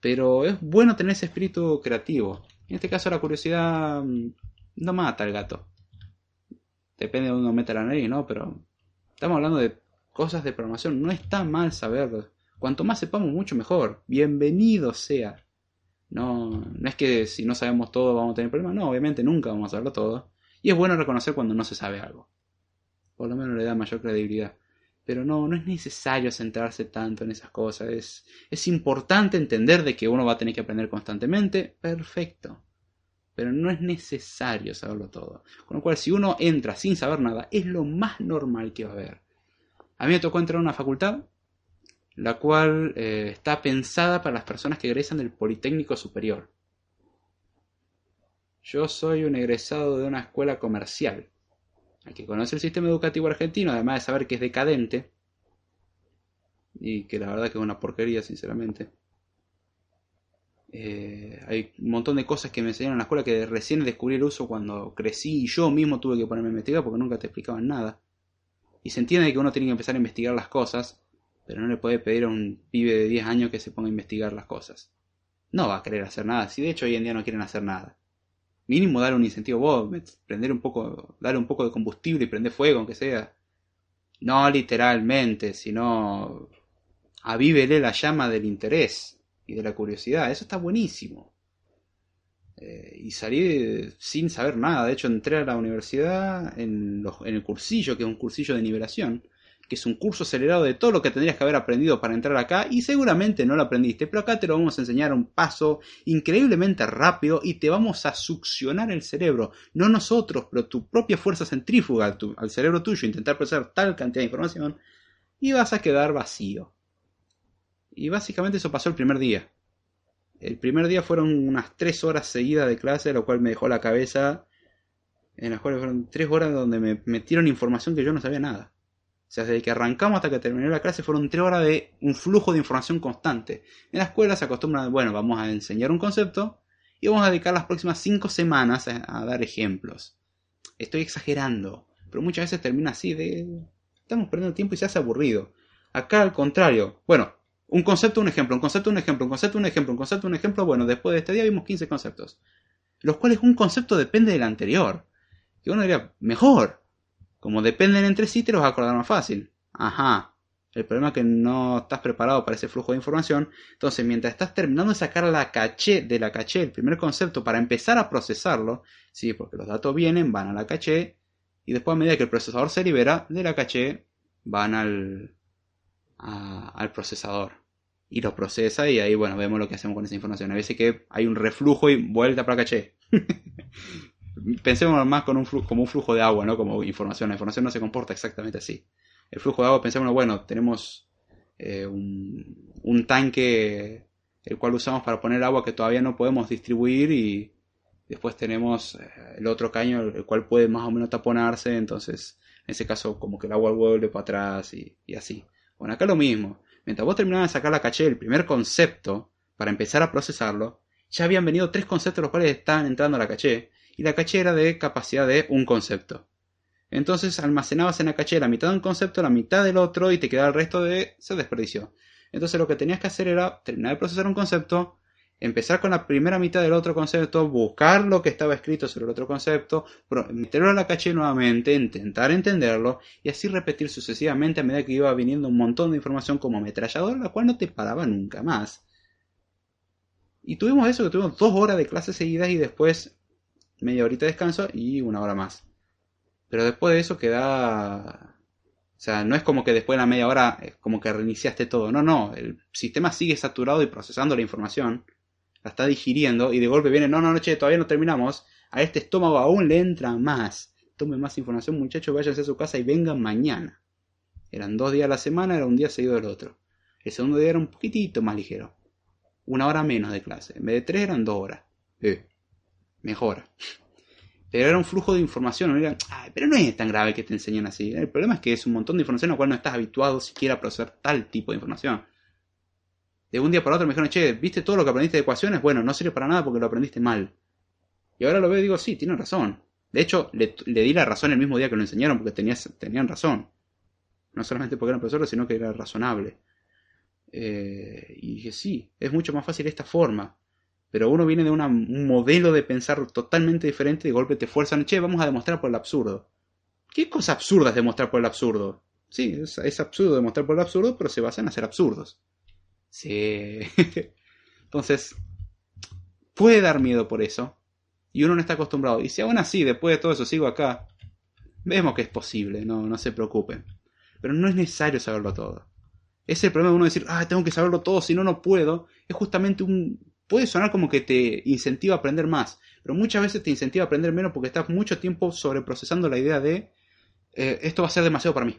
pero es bueno tener ese espíritu creativo. En este caso la curiosidad mm, no mata al gato. Depende de dónde uno meta la nariz, ¿no? Pero Estamos hablando de cosas de programación. No está mal saberlo. Cuanto más sepamos, mucho mejor. Bienvenido sea. No, no es que si no sabemos todo vamos a tener problemas. No, obviamente nunca vamos a saberlo todo. Y es bueno reconocer cuando no se sabe algo. Por lo menos le da mayor credibilidad. Pero no, no es necesario centrarse tanto en esas cosas. Es, es importante entender de que uno va a tener que aprender constantemente. Perfecto. Pero no es necesario saberlo todo. Con lo cual, si uno entra sin saber nada, es lo más normal que va a haber. A mí me tocó entrar a una facultad, la cual eh, está pensada para las personas que egresan del Politécnico Superior. Yo soy un egresado de una escuela comercial. Hay que conocer el sistema educativo argentino, además de saber que es decadente. Y que la verdad que es una porquería, sinceramente. Eh, hay un montón de cosas que me enseñaron en la escuela que recién descubrí el uso cuando crecí y yo mismo tuve que ponerme a investigar porque nunca te explicaban nada. Y se entiende que uno tiene que empezar a investigar las cosas, pero no le puede pedir a un pibe de 10 años que se ponga a investigar las cosas. No va a querer hacer nada, si de hecho hoy en día no quieren hacer nada. Mínimo darle un incentivo vos, prender un poco, darle un poco de combustible y prender fuego, aunque sea. No literalmente, sino avívele la llama del interés y de la curiosidad. Eso está buenísimo. Eh, y salí sin saber nada. De hecho, entré a la universidad en, en, el cursillo, que es un cursillo de nivelación, que es un curso acelerado de todo lo que tendrías que haber aprendido para entrar acá, y seguramente no lo aprendiste, pero acá te lo vamos a enseñar a un paso increíblemente rápido y te vamos a succionar el cerebro. No nosotros, pero tu propia fuerza centrífuga al cerebro tuyo, intentar procesar tal cantidad de información, y vas a quedar vacío. Y básicamente eso pasó el primer día. El primer día fueron unas tres horas seguidas de clase, lo cual me dejó la cabeza. En las cuales fueron tres horas donde me metieron información que yo no sabía nada. O sea, desde que arrancamos hasta que terminó la clase fueron tres horas de un flujo de información constante. En la escuela se acostumbran, bueno, vamos a enseñar un concepto y vamos a dedicar las próximas cinco semanas a, dar ejemplos. Estoy exagerando, pero muchas veces termina así de... Estamos perdiendo tiempo y se hace aburrido. Acá al contrario, bueno, un concepto, un ejemplo, un concepto, un ejemplo, un concepto, un ejemplo, un concepto, un ejemplo. Bueno, después de este día vimos 15 conceptos. Los cuales un concepto depende del anterior. Que uno diría, mejor. Como dependen entre sí, te los vas a acordar más fácil. Ajá. El problema es que no estás preparado para ese flujo de información. Entonces, mientras estás terminando de sacar la caché de la caché, el primer concepto, para empezar a procesarlo, sí, porque los datos vienen, van a la caché, y después a medida que el procesador se libera de la caché, van al, al procesador y lo procesa y ahí bueno vemos lo que hacemos con esa información a veces que hay un reflujo y vuelta para caché *laughs* pensemos más con un flujo, como un flujo de agua no como información. La información no se comporta exactamente así. El flujo de agua pensemos bueno tenemos eh, un, tanque el cual usamos para poner agua que todavía no podemos distribuir y después tenemos eh, el otro caño el cual puede más o menos taponarse. Entonces en ese caso como que el agua vuelve para atrás y, y así. Bueno, acá lo mismo. Mientras vos terminabas de sacar la caché del primer concepto, para empezar a procesarlo, ya habían venido tres conceptos los cuales estaban entrando a la caché, y la caché era de capacidad de un concepto. Entonces almacenabas en la caché la mitad de un concepto, la mitad del otro, y te quedaba el resto de... se desperdició. Entonces lo que tenías que hacer era terminar de procesar un concepto, empezar con la primera mitad del otro concepto, buscar lo que estaba escrito sobre el otro concepto, meterlo a la caché nuevamente, intentar entenderlo y así repetir sucesivamente a medida que iba viniendo un montón de información como ametrallador, la cual no te paraba nunca más. Y tuvimos eso, que tuvimos dos horas de clases seguidas y después media horita de descanso y una hora más. Pero después de eso queda... O sea, no es como que después de la media hora como que reiniciaste todo. No, no, el sistema sigue saturado y procesando la información la está digiriendo y de golpe viene, no, no, no, che, todavía no terminamos, a este estómago aún le entra más. Tome más información, muchachos, váyanse a su casa y vengan mañana. Eran dos días a la semana, era un día seguido del otro. El segundo día era un poquitito más ligero. Una hora menos de clase. En vez de tres eran dos horas. Eh, mejora. Pero era un flujo de información. pero no es tan grave que te enseñen así. El problema es que es un montón de información a la cual no estás habituado siquiera a procesar tal tipo de información de un día para otro me dijeron, che, ¿viste todo lo que aprendiste de ecuaciones? Bueno, no sirve para nada porque lo aprendiste mal. Y ahora lo veo y digo, sí, tiene razón. De hecho, le, di la razón el mismo día que lo enseñaron porque tenían razón. No solamente porque eran profesores, sino que era razonable. Eh, y dije, sí, es mucho más fácil esta forma. Pero uno viene de un modelo de pensar totalmente diferente y de golpe te fuerzan, che, vamos a demostrar por el absurdo. ¿Qué cosa absurda es demostrar por el absurdo? Sí, es, absurdo demostrar por el absurdo, pero se basa en hacer absurdos. Sí. *laughs* Entonces, puede dar miedo por eso. Y uno no está acostumbrado. Y si aún así, después de todo eso, sigo acá, vemos que es posible, no, no se preocupen. Pero no es necesario saberlo todo. Es el problema de uno decir, ah, tengo que saberlo todo, si no, no puedo. Es justamente un... Puede sonar como que te incentiva a aprender más, pero muchas veces te incentiva a aprender menos porque estás mucho tiempo sobreprocesando la idea de, eh, esto va a ser demasiado para mí.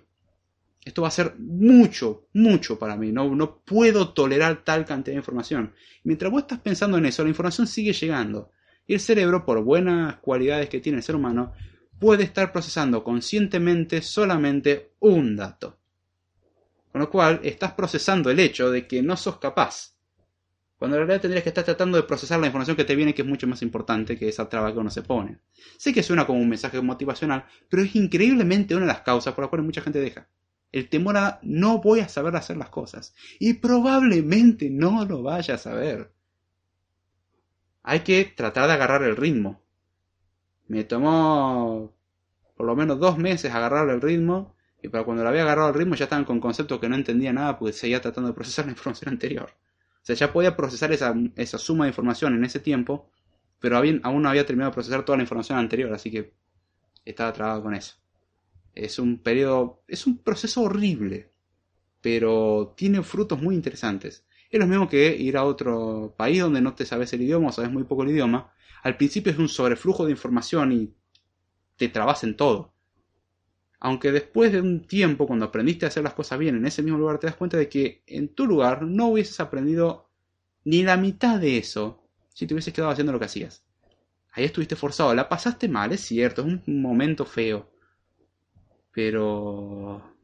Esto va a ser mucho, mucho para mí. No, no puedo tolerar tal cantidad de información. Mientras vos estás pensando en eso, la información sigue llegando. Y el cerebro, por buenas cualidades que tiene el ser humano, puede estar procesando conscientemente solamente un dato. Con lo cual, estás procesando el hecho de que no sos capaz. Cuando en realidad tendrías que estar tratando de procesar la información que te viene, que es mucho más importante que esa traba que uno se pone. Sé que suena como un mensaje motivacional, pero es increíblemente una de las causas por las cuales mucha gente deja. El temor a no voy a saber hacer las cosas. Y probablemente no lo vaya a saber. Hay que tratar de agarrar el ritmo. Me tomó por lo menos dos meses agarrar el ritmo y para cuando lo había agarrado el ritmo ya estaban con conceptos que no entendía nada porque seguía tratando de procesar la información anterior. O sea, ya podía procesar esa, esa suma de información en ese tiempo, pero aún no había terminado de procesar toda la información anterior, así que estaba trabado con eso. Es un periodo, es un proceso horrible, pero tiene frutos muy interesantes. Es lo mismo que ir a otro país donde no te sabes el idioma o sabes muy poco el idioma. Al principio es un sobreflujo de información y te trabas en todo. Aunque después de un tiempo, cuando aprendiste a hacer las cosas bien en ese mismo lugar, te das cuenta de que en tu lugar no hubieses aprendido ni la mitad de eso si te hubieses quedado haciendo lo que hacías. Ahí estuviste forzado, la pasaste mal, es cierto, es un momento feo. Pero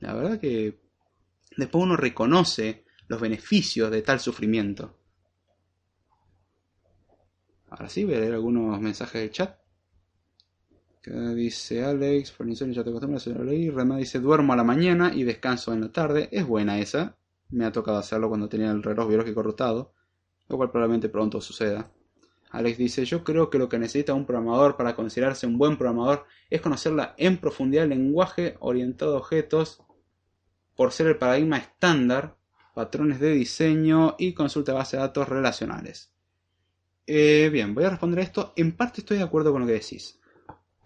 la verdad que después uno reconoce los beneficios de tal sufrimiento. Ahora sí, voy a leer algunos mensajes del chat dice Alex, por insomnio ya te acostumbras, lo leí. Rema dice, duermo a la mañana y descanso en la tarde. Es buena esa. Me ha tocado hacerlo cuando tenía el reloj biológico rotado, lo cual probablemente pronto suceda. Alex dice, yo creo que lo que necesita un programador para considerarse un buen programador es conocerla en profundidad el lenguaje orientado a objetos por ser el paradigma estándar, patrones de diseño y consulta de base de datos relacionales. Eh, bien, voy a responder a esto. En parte estoy de acuerdo con lo que decís.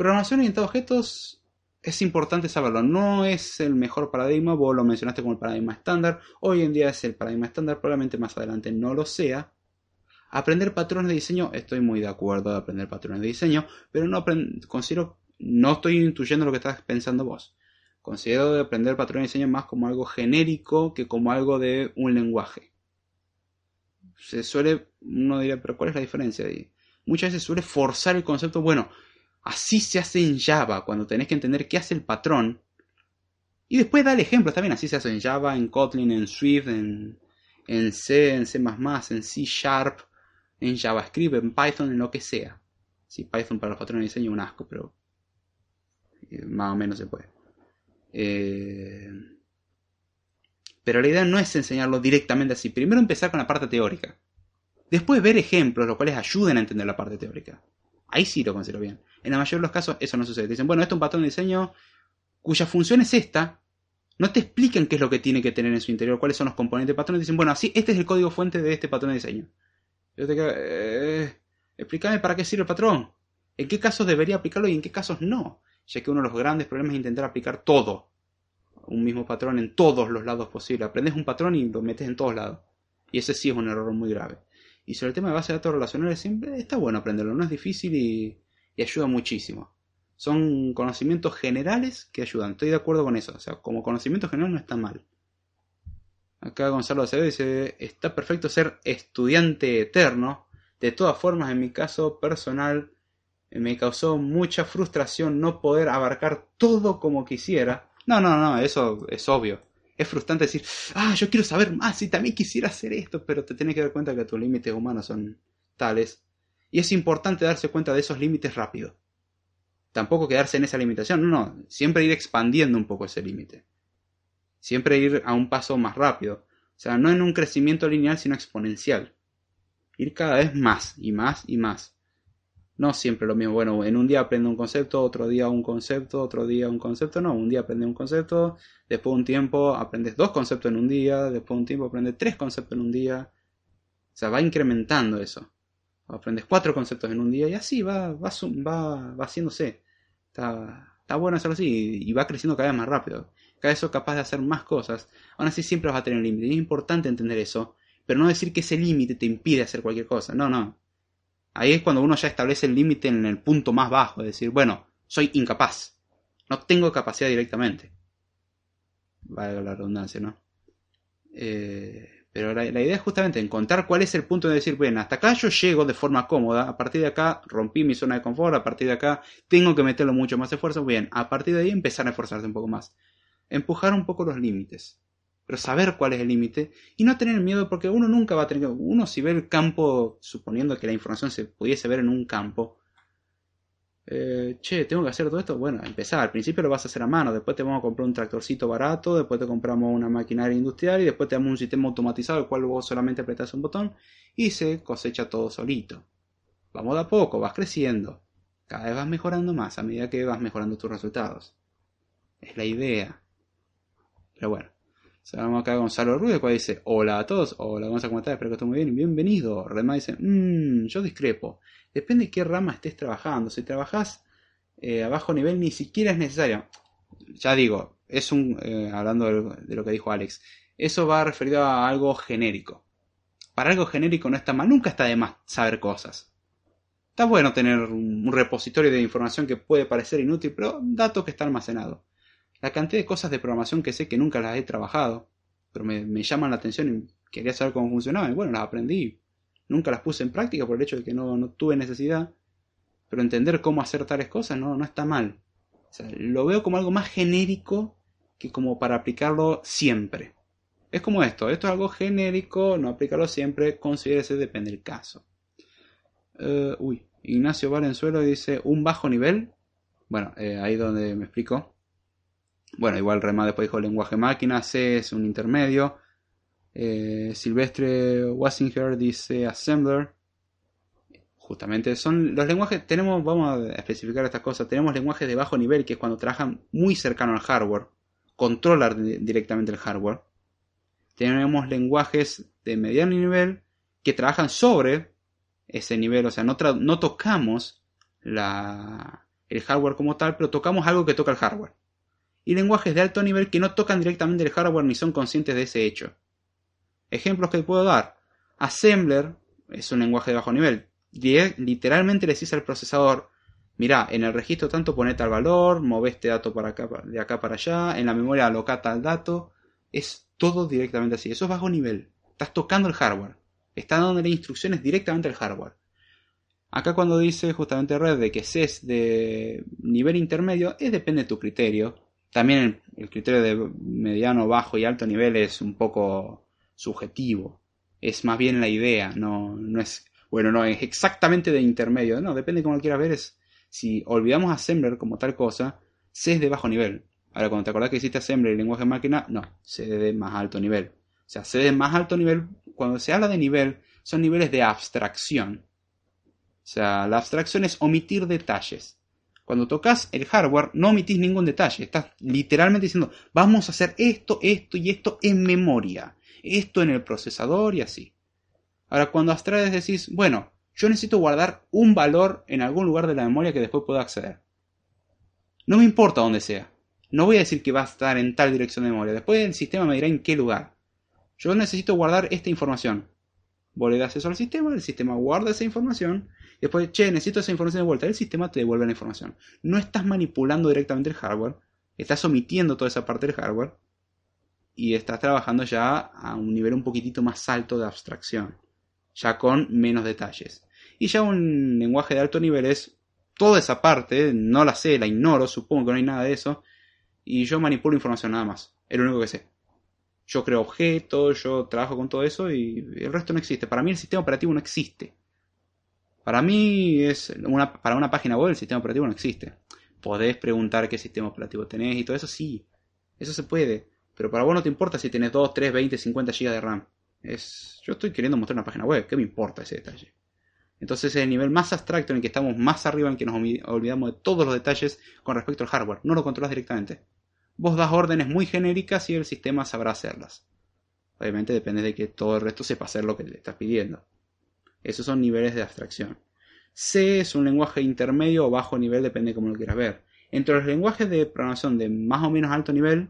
Programación orientada a objetos es importante saberlo. No es el mejor paradigma, vos lo mencionaste como el paradigma estándar. Hoy en día es el paradigma estándar, probablemente más adelante no lo sea. Aprender patrones de diseño, estoy muy de acuerdo de aprender patrones de diseño, pero no considero, no estoy intuyendo lo que estás pensando vos. Considero aprender patrones de diseño más como algo genérico que como algo de un lenguaje. Se suele, uno diría, pero ¿cuál es la diferencia? muchas veces suele forzar el concepto, bueno, Así se hace en Java, cuando tenés que entender qué hace el patrón. Y después da el ejemplo, también así se hace en Java, en Kotlin, en Swift, en, en C, en C++, en C Sharp, en JavaScript, en Python, en lo que sea. Sí, Python para los patrones de diseño es un asco, pero eh, más o menos se puede. Eh, pero la idea no es enseñarlo directamente así. Primero empezar con la parte teórica. Después ver ejemplos, los cuales ayuden a entender la parte teórica. Ahí sí lo considero bien. En la mayoría de los casos eso no sucede. dicen, bueno, esto es un patrón de diseño cuya función es esta. No te explican qué es lo que tiene que tener en su interior, cuáles son los componentes del patrón. Dicen, bueno, así, este es el código fuente de este patrón de diseño. Yo te quedo, eh, explícame para qué sirve el patrón. ¿En qué casos debería aplicarlo y en qué casos no? Ya que uno de los grandes problemas es intentar aplicar todo. Un mismo patrón en todos los lados posibles. Aprendes un patrón y lo metes en todos lados. Y ese sí es un error muy grave. Y sobre el tema de base de datos relacionales siempre está bueno aprenderlo, no es difícil y, ayuda muchísimo. Son conocimientos generales que ayudan, estoy de acuerdo con eso, o sea, como conocimiento general no está mal. Acá Gonzalo Acevedo dice, está perfecto ser estudiante eterno, de todas formas en mi caso personal me causó mucha frustración no poder abarcar todo como quisiera. No, no, no, eso es obvio es frustrante decir, ah, yo quiero saber más y también quisiera hacer esto, pero te tienes que dar cuenta que tus límites humanos son tales. Y es importante darse cuenta de esos límites rápido. Tampoco quedarse en esa limitación, no, no, siempre ir expandiendo un poco ese límite. Siempre ir a un paso más rápido. O sea, no en un crecimiento lineal, sino exponencial. Ir cada vez más y más y más. No siempre lo mismo. Bueno, en un día aprende un concepto, otro día un concepto, otro día un concepto. No, un día aprende un concepto, después de un tiempo aprendes dos conceptos en un día, después de un tiempo aprendes tres conceptos en un día. O sea, va incrementando eso. Aprendes cuatro conceptos en un día y así va, va, va, va haciéndose. Está, está bueno hacerlo así y va creciendo cada vez más rápido. Cada vez sos capaz de hacer más cosas. Aún así siempre vas a tener límites. Es importante entender eso. Pero no decir que ese límite te impide hacer cualquier cosa. No, no. Ahí es cuando uno ya establece el límite en el punto más bajo. Es decir, bueno, soy incapaz. No tengo capacidad directamente. Vale la redundancia, ¿no? Eh, pero la, idea es justamente encontrar cuál es el punto de decir, bueno, hasta acá yo llego de forma cómoda, a partir de acá rompí mi zona de confort, a partir de acá tengo que meterlo mucho más esfuerzo, bien, a partir de ahí empezar a esforzarse un poco más. Empujar un poco los límites, pero saber cuál es el límite y no tener miedo porque uno nunca va a tener, uno si ve el campo, suponiendo que la información se pudiese ver en un campo, eh, che, tengo que hacer todo esto. Bueno, empezar. Al principio lo vas a hacer a mano. Después te vamos a comprar un tractorcito barato. Después te compramos una maquinaria industrial. Y después te damos un sistema automatizado, el cual vos solamente apretas un botón y se cosecha todo solito. Vamos de a poco, vas creciendo. Cada vez vas mejorando más a medida que vas mejorando tus resultados. Es la idea. Pero bueno. Saludamos acá a Gonzalo Ruiz, el dice: Hola a todos. Hola, vamos a comentar. Espero que estén muy bien. Bienvenido. Rema dice: Mmm, yo discrepo. Depende de qué rama estés trabajando. Si trabajas eh, a bajo nivel, ni siquiera es necesario. Ya digo, es un. Eh, hablando de, lo que dijo Alex, eso va referido a algo genérico. Para algo genérico no está mal, nunca está de más saber cosas. Está bueno tener un, repositorio de información que puede parecer inútil, pero datos que está almacenado. La cantidad de cosas de programación que sé que nunca las he trabajado, pero me, me llaman la atención y quería saber cómo funcionaban. Y bueno, las aprendí Nunca las puse en práctica por el hecho de que no, tuve necesidad. Pero entender cómo hacer tales cosas no, no está mal. lo veo como algo más genérico que como para aplicarlo siempre. Es como esto, esto es algo genérico, no aplicarlo siempre, considérese, depende del caso. Uh, uy, Ignacio Valenzuela dice, un bajo nivel. Bueno, eh, ahí donde me explico. Bueno, igual Rema después dijo lenguaje máquina, C es un intermedio. Eh, Silvestre Wassinger dice Assembler. Justamente son los lenguajes, tenemos, vamos a especificar estas cosas, tenemos lenguajes de bajo nivel que es cuando trabajan muy cercano al hardware, controlan directamente el hardware. Tenemos lenguajes de mediano nivel que trabajan sobre ese nivel, o sea, no, no tocamos el hardware como tal, pero tocamos algo que toca el hardware. Y lenguajes de alto nivel que no tocan directamente el hardware ni son conscientes de ese hecho. Ejemplos que puedo dar. Assembler es un lenguaje de bajo nivel. Literalmente le dice al procesador, mira, en el registro tanto pone tal valor, move este dato para acá, de acá para allá, en la memoria aloca tal dato. Es todo directamente así. Eso es bajo nivel. Estás tocando el hardware. Estás dándole instrucciones directamente al hardware. Acá cuando dice justamente Red de que es de nivel intermedio, es depende de tu criterio. También el criterio de mediano, bajo y alto nivel es un poco subjetivo. Es más bien la idea, no, no es, bueno, no es exactamente de intermedio, no, depende de cómo lo quieras ver, es, si olvidamos Assembler como tal cosa, C es de bajo nivel. Ahora, cuando te acordás que hiciste Assembler y lenguaje de máquina, no, C es de más alto nivel. O sea, C de más alto nivel, cuando se habla de nivel, son niveles de abstracción. O sea, la abstracción es omitir detalles. Cuando tocas el hardware, no omitís ningún detalle. Estás literalmente diciendo, vamos a hacer esto, esto y esto en memoria esto en el procesador y así. Ahora, cuando abstraes decís, bueno, yo necesito guardar un valor en algún lugar de la memoria que después pueda acceder. No me importa dónde sea. No voy a decir que va a estar en tal dirección de memoria. Después el sistema me dirá en qué lugar. Yo necesito guardar esta información. Vos le das eso al sistema, el sistema guarda esa información. Y después, che, necesito esa información de vuelta. El sistema te devuelve la información. No estás manipulando directamente el hardware. Estás omitiendo toda esa parte del hardware y estás trabajando ya a un nivel un poquitito más alto de abstracción, ya con menos detalles. Y ya un lenguaje de alto nivel es toda esa parte, no la sé, la ignoro, supongo que no hay nada de eso, y yo manipulo información nada más, es lo único que sé. Yo creo objetos, yo trabajo con todo eso y el resto no existe. Para mí el sistema operativo no existe. Para mí es una, para una página web el sistema operativo no existe. Podés preguntar qué sistema operativo tenés y todo eso, sí. Eso se puede. Pero para vos no te importa si tenés 2, 3, 20, 50 GB de RAM. Es, yo estoy queriendo mostrar una página web, ¿qué me importa ese detalle? Entonces es el nivel más abstracto en el que estamos más arriba, en que nos olvidamos de todos los detalles con respecto al hardware. No lo controlas directamente. Vos das órdenes muy genéricas y el sistema sabrá hacerlas. Obviamente depende de que todo el resto sepa hacer lo que le estás pidiendo. Esos son niveles de abstracción. C es un lenguaje intermedio o bajo nivel, depende de cómo lo quieras ver. Entre los lenguajes de programación de más o menos alto nivel,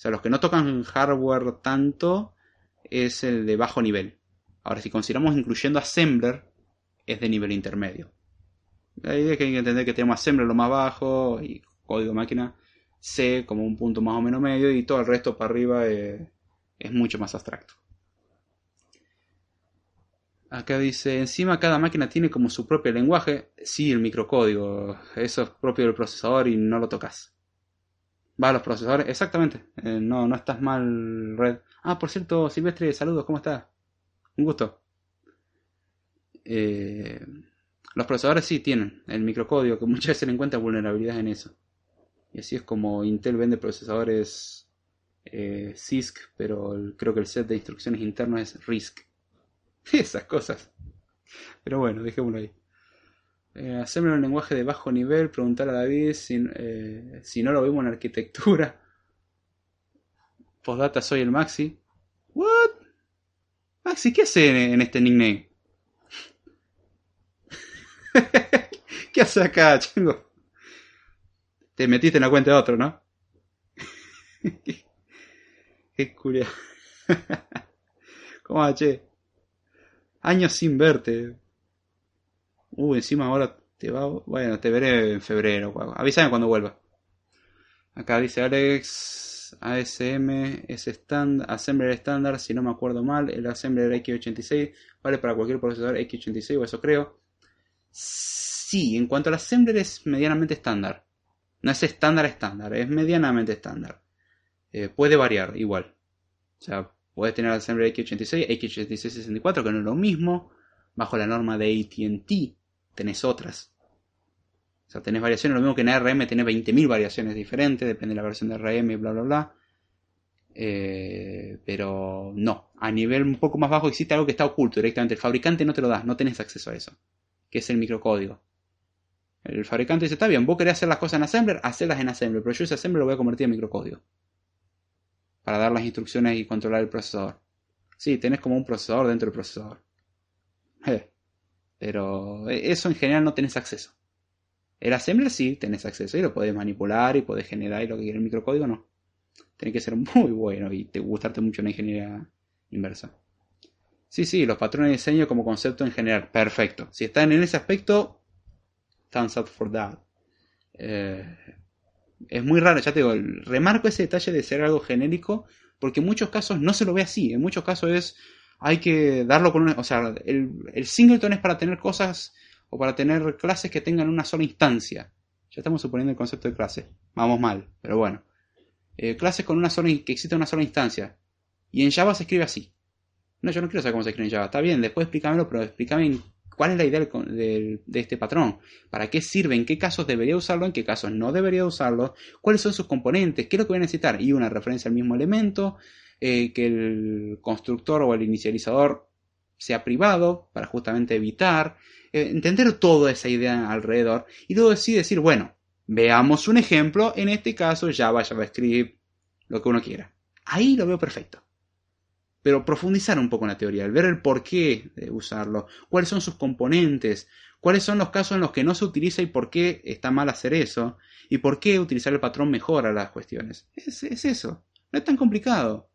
sea, los que no tocan hardware tanto, es el de bajo nivel. Ahora, si consideramos incluyendo Assembler, es de nivel intermedio. La idea es que hay que entender que tenemos Assembler lo más bajo y código máquina C como un punto más o menos medio y todo el resto para arriba es mucho más abstracto. Acá dice, encima cada máquina tiene como su propio lenguaje. Sí, el microcódigo. Eso es propio del procesador y no lo tocas. Va los procesadores. Exactamente. Eh, no, no estás mal, Red. Ah, por cierto, Silvestre, saludos, ¿cómo estás? Un gusto. Eh, los procesadores sí tienen el microcódigo, que *laughs* muchas veces se le encuentra vulnerabilidades en eso. Y así es como Intel vende procesadores eh, CISC, pero creo que el set de instrucciones interno es RISC. *laughs* Esas cosas. Pero bueno, dejémoslo ahí. Eh, hacerme un lenguaje de bajo nivel, preguntar a David si, eh, si no lo vemos en arquitectura. Postdata soy el Maxi. ¿What? Maxi, ¿qué hace en, este nickname? *laughs* ¿Qué hace acá, chingo? Te metiste en la cuenta de otro, ¿no? *laughs* Qué curioso. *laughs* ¿Cómo va? Años sin verte. Uh, encima ahora te va. Bueno, te veré en febrero. Avísame cuando vuelva. Acá dice Alex. ASM es estándar, Assembler estándar, si no me acuerdo mal. El Assembler X86 vale para cualquier procesador X86, o eso creo. Sí, en cuanto al Assembler es medianamente estándar. No es estándar estándar, es medianamente estándar. Eh, puede variar igual. O sea, Puedes tener Assembler X86, X86-64, que no es lo mismo. Bajo la norma de ATT tenés otras. O sea, tenés variaciones, lo mismo que en ARM tiene 20.000 variaciones diferentes, depende de la versión de ARM y bla, bla, bla. Eh, pero no, a nivel un poco más bajo existe algo que está oculto directamente. El fabricante no te lo da, no tenés acceso a eso, que es el microcódigo. El fabricante dice, está bien, vos querés hacer las cosas en Assembler, hacerlas en Assembler, pero yo ese Assembler lo voy a convertir en microcódigo para dar las instrucciones y controlar el procesador. Sí, tenés como un procesador dentro del procesador. Pero eso en general no tenés acceso. El assembler sí tenés acceso y lo podés manipular y podés generar y lo que quiere el microcódigo no. Tiene que ser *laughs* muy bueno y te gustarte mucho la ingeniería inversa. Sí, sí, los patrones de diseño como concepto en general. Perfecto. Si están en ese aspecto, thumbs up for that. Eh, es muy raro, ya te digo, remarco ese detalle de ser algo genérico, porque en muchos casos no se lo ve así, en muchos casos es, hay que darlo con una, o sea, el, el singleton es para tener cosas o para tener clases que tengan una sola instancia. Ya estamos suponiendo el concepto de clase, vamos mal, pero bueno. Eh, clases con una sola, que existe una sola instancia. Y en Java se escribe así. No, yo no quiero saber cómo se escribe en Java. Está bien, después explícamelo, pero explícame ¿Cuál es la idea de, este patrón? ¿Para qué sirve? ¿En qué casos debería usarlo? ¿En qué casos no debería usarlo? ¿Cuáles son sus componentes? ¿Qué es lo que voy a necesitar? Y una referencia al mismo elemento, eh, que el constructor o el inicializador sea privado para justamente evitar, eh, entender toda esa idea alrededor y luego sí decir, bueno, veamos un ejemplo, en este caso Java, JavaScript, lo que uno quiera. Ahí lo veo perfecto pero profundizar un poco en la teoría, el ver el porqué de usarlo, cuáles son sus componentes, cuáles son los casos en los que no se utiliza y por qué está mal hacer eso, y por qué utilizar el patrón mejora las cuestiones. Es, eso, no es tan complicado,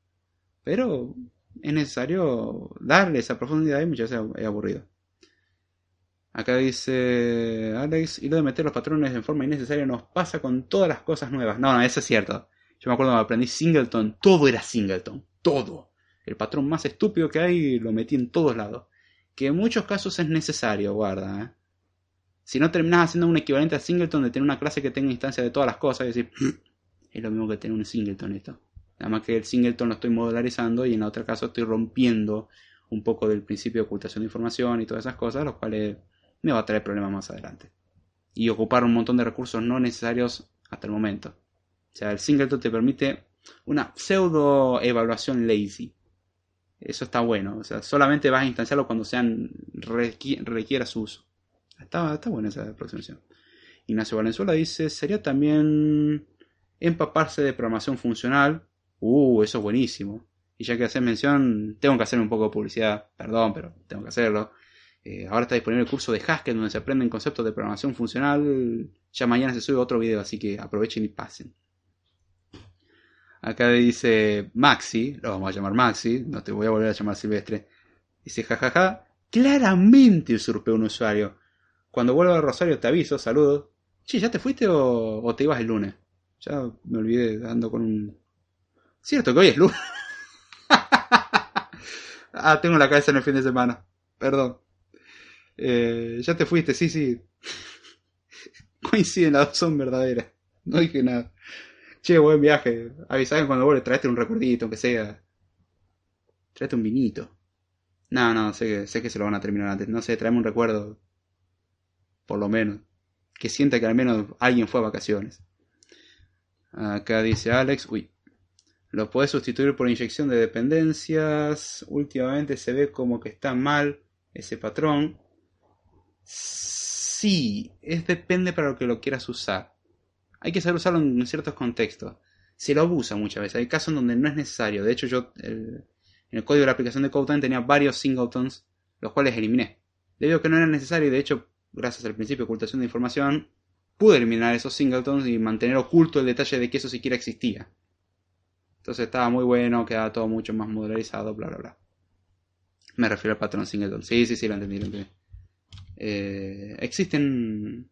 pero es necesario darle esa profundidad y muchas veces es aburrido. Acá dice Alex, y lo de meter los patrones en forma innecesaria nos pasa con todas las cosas nuevas. No, no, eso es cierto. Yo me acuerdo cuando aprendí Singleton, todo era Singleton, todo el patrón más estúpido que hay lo metí en todos lados. Que en muchos casos es necesario, guarda. ¿eh? Si no terminas haciendo un equivalente a singleton de tener una clase que tenga instancia de todas las cosas, es decir, es lo mismo que tener un singleton esto. Nada más que el singleton lo estoy modularizando y en otro caso estoy rompiendo un poco del principio de ocultación de información y todas esas cosas, los cuales me va a traer problemas más adelante. Y ocupar un montón de recursos no necesarios hasta el momento. O sea, el singleton te permite una pseudo evaluación lazy Eso está bueno. O sea, solamente vas a instanciarlo cuando sean requiera su uso. Está, está buena esa aproximación. Ignacio Valenzuela dice, sería también empaparse de programación funcional. Uh, eso es buenísimo. Y ya que haces mención, tengo que hacer un poco de publicidad, perdón, pero tengo que hacerlo. Eh, ahora está disponible el curso de Haskell donde se aprenden conceptos de programación funcional. Ya mañana se sube otro video, así que aprovechen y pasen. Acá dice Maxi, lo vamos a llamar Maxi, no te voy a volver a llamar Silvestre. Dice, jajaja, claramente usurpé un usuario. Cuando vuelva a Rosario te aviso, saludos. Che, ¿ya te fuiste o, te ibas el lunes? Ya me olvidé, dando con un... Cierto que hoy es lunes. *laughs* ah, tengo la cabeza en el fin de semana. Perdón. Eh, ya te fuiste, sí, sí. *laughs* Coinciden, las dos son verdaderas. No dije nada. Che, buen viaje. Avisame cuando vuelves, traete un recuerdito, aunque sea. Traete un vinito. No, no, sé que, sé que se lo van a terminar antes. No sé, traeme un recuerdo. Por lo menos. Que sienta que al menos alguien fue a vacaciones. Acá dice Alex. Uy. Lo puedes sustituir por inyección de dependencias. Últimamente se ve como que está mal ese patrón. Sí, es depende para lo que lo quieras usar hay que saber usarlo en ciertos contextos. Se lo abusa muchas veces. Hay casos en donde no es necesario. De hecho, yo en el código de la aplicación de CodeTime tenía varios singletons, los cuales eliminé. Debido a que no era necesario y de hecho, gracias al principio de ocultación de información, pude eliminar esos singletons y mantener oculto el detalle de que eso siquiera existía. Entonces estaba muy bueno, quedaba todo mucho más modularizado, bla bla bla. Me refiero al patrón singleton. Sí, sí, sí, lo entendí, lo entendí. Eh, existen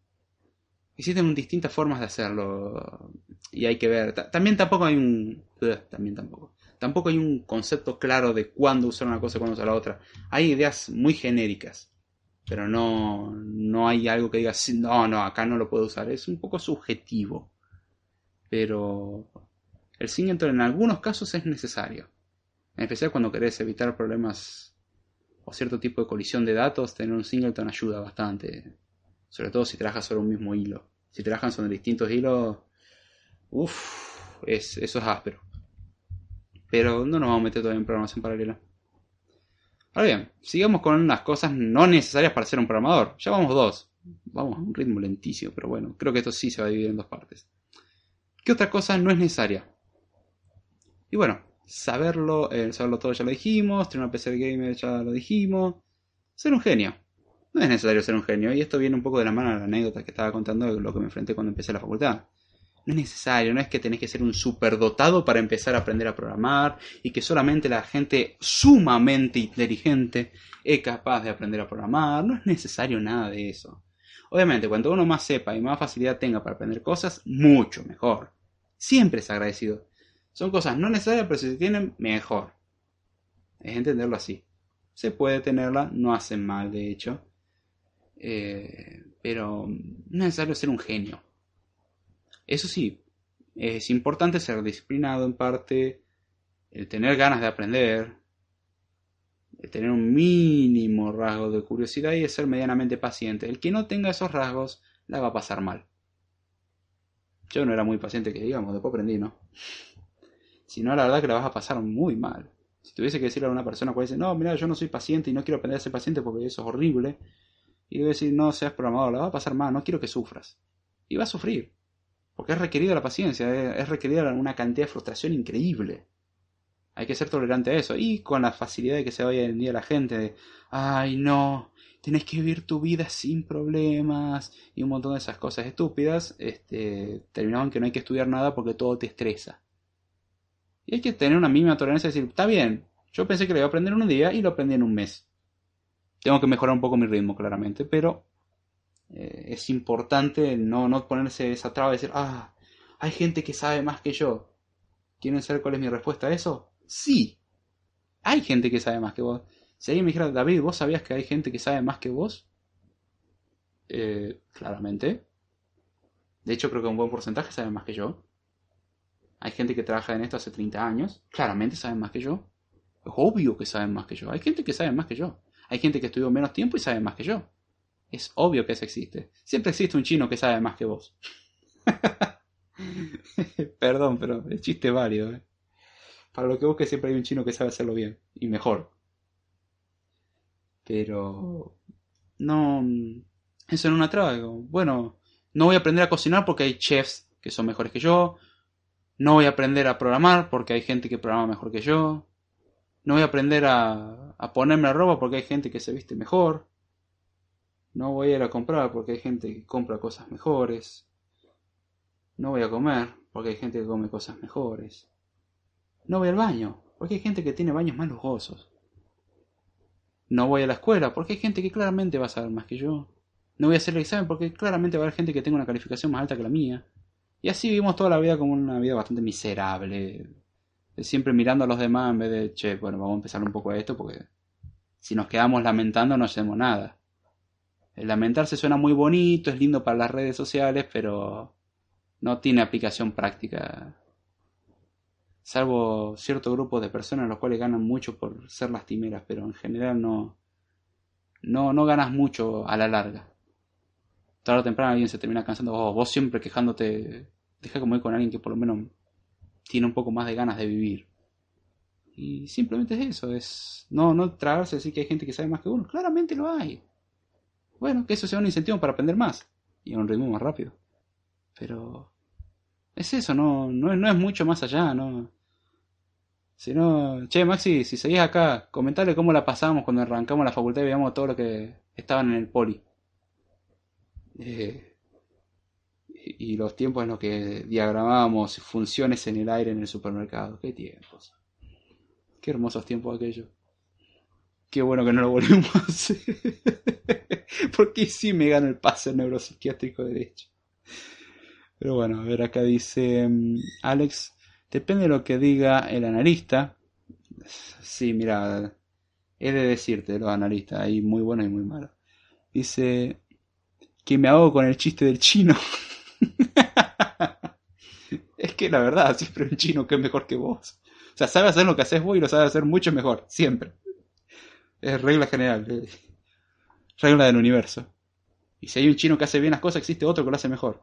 Existen distintas formas de hacerlo y hay que ver. También tampoco hay un. También tampoco. Tampoco hay un concepto claro de cuándo usar una cosa y cuándo usar la otra. Hay ideas muy genéricas, pero no, no hay algo que diga, no, no, acá no lo puedo usar. Es un poco subjetivo. Pero el singleton en algunos casos es necesario. En especial cuando querés evitar problemas o cierto tipo de colisión de datos, tener un singleton ayuda bastante. Sobre todo si trabajas sobre un mismo hilo. Si trabajan sobre distintos hilos, uff, es, eso es áspero. Pero no nos vamos a meter todavía en programación paralela. Ahora bien, sigamos con las cosas no necesarias para ser un programador. Ya vamos dos. Vamos a un ritmo lentísimo, pero bueno, creo que esto sí se va a dividir en dos partes. ¿Qué otra cosa no es necesaria? Y bueno, saberlo, eh, saberlo todo ya lo dijimos, tener una PC gamer ya lo dijimos, ser un genio. No es necesario ser un genio, y esto viene un poco de la mano de la anécdota que estaba contando de lo que me enfrenté cuando empecé la facultad. No es necesario, no es que tenés que ser un superdotado para empezar a aprender a programar y que solamente la gente sumamente inteligente es capaz de aprender a programar. No es necesario nada de eso. Obviamente, cuanto uno más sepa y más facilidad tenga para aprender cosas, mucho mejor. Siempre es agradecido. Son cosas no necesarias, pero si se tienen, mejor. Es entenderlo así. Se puede tenerla, no hacen mal, de hecho. Eh, pero no es necesario ser un genio. Eso sí, es importante ser disciplinado en parte, el tener ganas de aprender, el tener un mínimo rasgo de curiosidad y ser medianamente paciente. El que no tenga esos rasgos la va a pasar mal. Yo no era muy paciente que digamos, después aprendí, ¿no? Si no, la verdad que la vas a pasar muy mal. Si tuviese que decirle a una persona que dice, no, mira, yo no soy paciente y no quiero aprender a ser paciente porque eso es horrible, y le decir, no seas programador, la va a pasar mal, no quiero que sufras. Y va a sufrir. Porque es requerida la paciencia, es requerida una cantidad de frustración increíble. Hay que ser tolerante a eso. Y con la facilidad de que se vaya hoy en día la gente de, ay no, tienes que vivir tu vida sin problemas y un montón de esas cosas estúpidas, este, terminaban que no hay que estudiar nada porque todo te estresa. Y hay que tener una mínima tolerancia y decir, está bien, yo pensé que lo iba a aprender en un día y lo aprendí en un mes. Tengo que mejorar un poco mi ritmo, claramente, pero eh, es importante no, no ponerse esa traba de decir, ah, hay gente que sabe más que yo. ¿Quieren saber cuál es mi respuesta a eso? Sí, hay gente que sabe más que vos. Si alguien me dijera, David, ¿vos sabías que hay gente que sabe más que vos? Eh, claramente. De hecho, creo que un buen porcentaje sabe más que yo. Hay gente que trabaja en esto hace 30 años. Claramente saben más que yo. Es obvio que saben más que yo. Hay gente que sabe más que yo. Hay gente que estudió menos tiempo y sabe más que yo. Es obvio que eso existe. Siempre existe un chino que sabe más que vos. *laughs* Perdón, pero el chiste válido. ¿eh? Para lo que busques siempre hay un chino que sabe hacerlo bien y mejor. Pero no, eso no una traba. Bueno, no voy a aprender a cocinar porque hay chefs que son mejores que yo. No voy a aprender a programar porque hay gente que programa mejor que yo. No voy a aprender a, ponerme la ropa porque hay gente que se viste mejor. No voy a ir a comprar porque hay gente que compra cosas mejores. No voy a comer porque hay gente que come cosas mejores. No voy al baño porque hay gente que tiene baños más lujosos. No voy a la escuela porque hay gente que claramente va a saber más que yo. No voy a hacer el examen porque claramente va a haber gente que tenga una calificación más alta que la mía. Y así vivimos toda la vida como una vida bastante miserable. Siempre mirando a los demás en vez de, che, bueno, vamos a empezar un poco a esto porque si nos quedamos lamentando no hacemos nada. El lamentarse suena muy bonito, es lindo para las redes sociales, pero no tiene aplicación práctica. Salvo cierto grupo de personas los cuales ganan mucho por ser lastimeras, pero en general no, no, no ganas mucho a la larga. Tarde o temprano alguien se termina cansando. Oh, vos siempre quejándote. Deja como ir con alguien que por lo menos tiene un poco más de ganas de vivir. Y simplemente es eso, es no, no tragarse decir que hay gente que sabe más que uno. Claramente lo hay. Bueno, que eso sea un incentivo para aprender más y a un ritmo más rápido. Pero es eso, no, no, no es mucho más allá, no. Si no, che, Maxi, si seguís acá, comentale cómo la pasamos cuando arrancamos la facultad y veíamos todo lo que estaban en el poli. Eh, y, los tiempos en los que diagramábamos funciones en el aire en el supermercado. Qué tiempos. Qué hermosos tiempos aquellos. Qué bueno que no lo volvemos a hacer. *laughs* Porque sí me gana el pase neuropsiquiátrico derecho. Pero bueno, a ver, acá dice mm, Alex, depende de lo que diga el analista. Sí, mira, he de decirte, los analistas, hay muy buenos y muy malos. Dice que me hago con el chiste del chino. *laughs* *laughs* es que la verdad, siempre un chino que es mejor que vos. O sea, sabe hacer lo que haces vos y lo sabe hacer mucho mejor, siempre. Es regla general. Regla del universo. Y si hay un chino que hace bien las cosas, existe otro que lo hace mejor.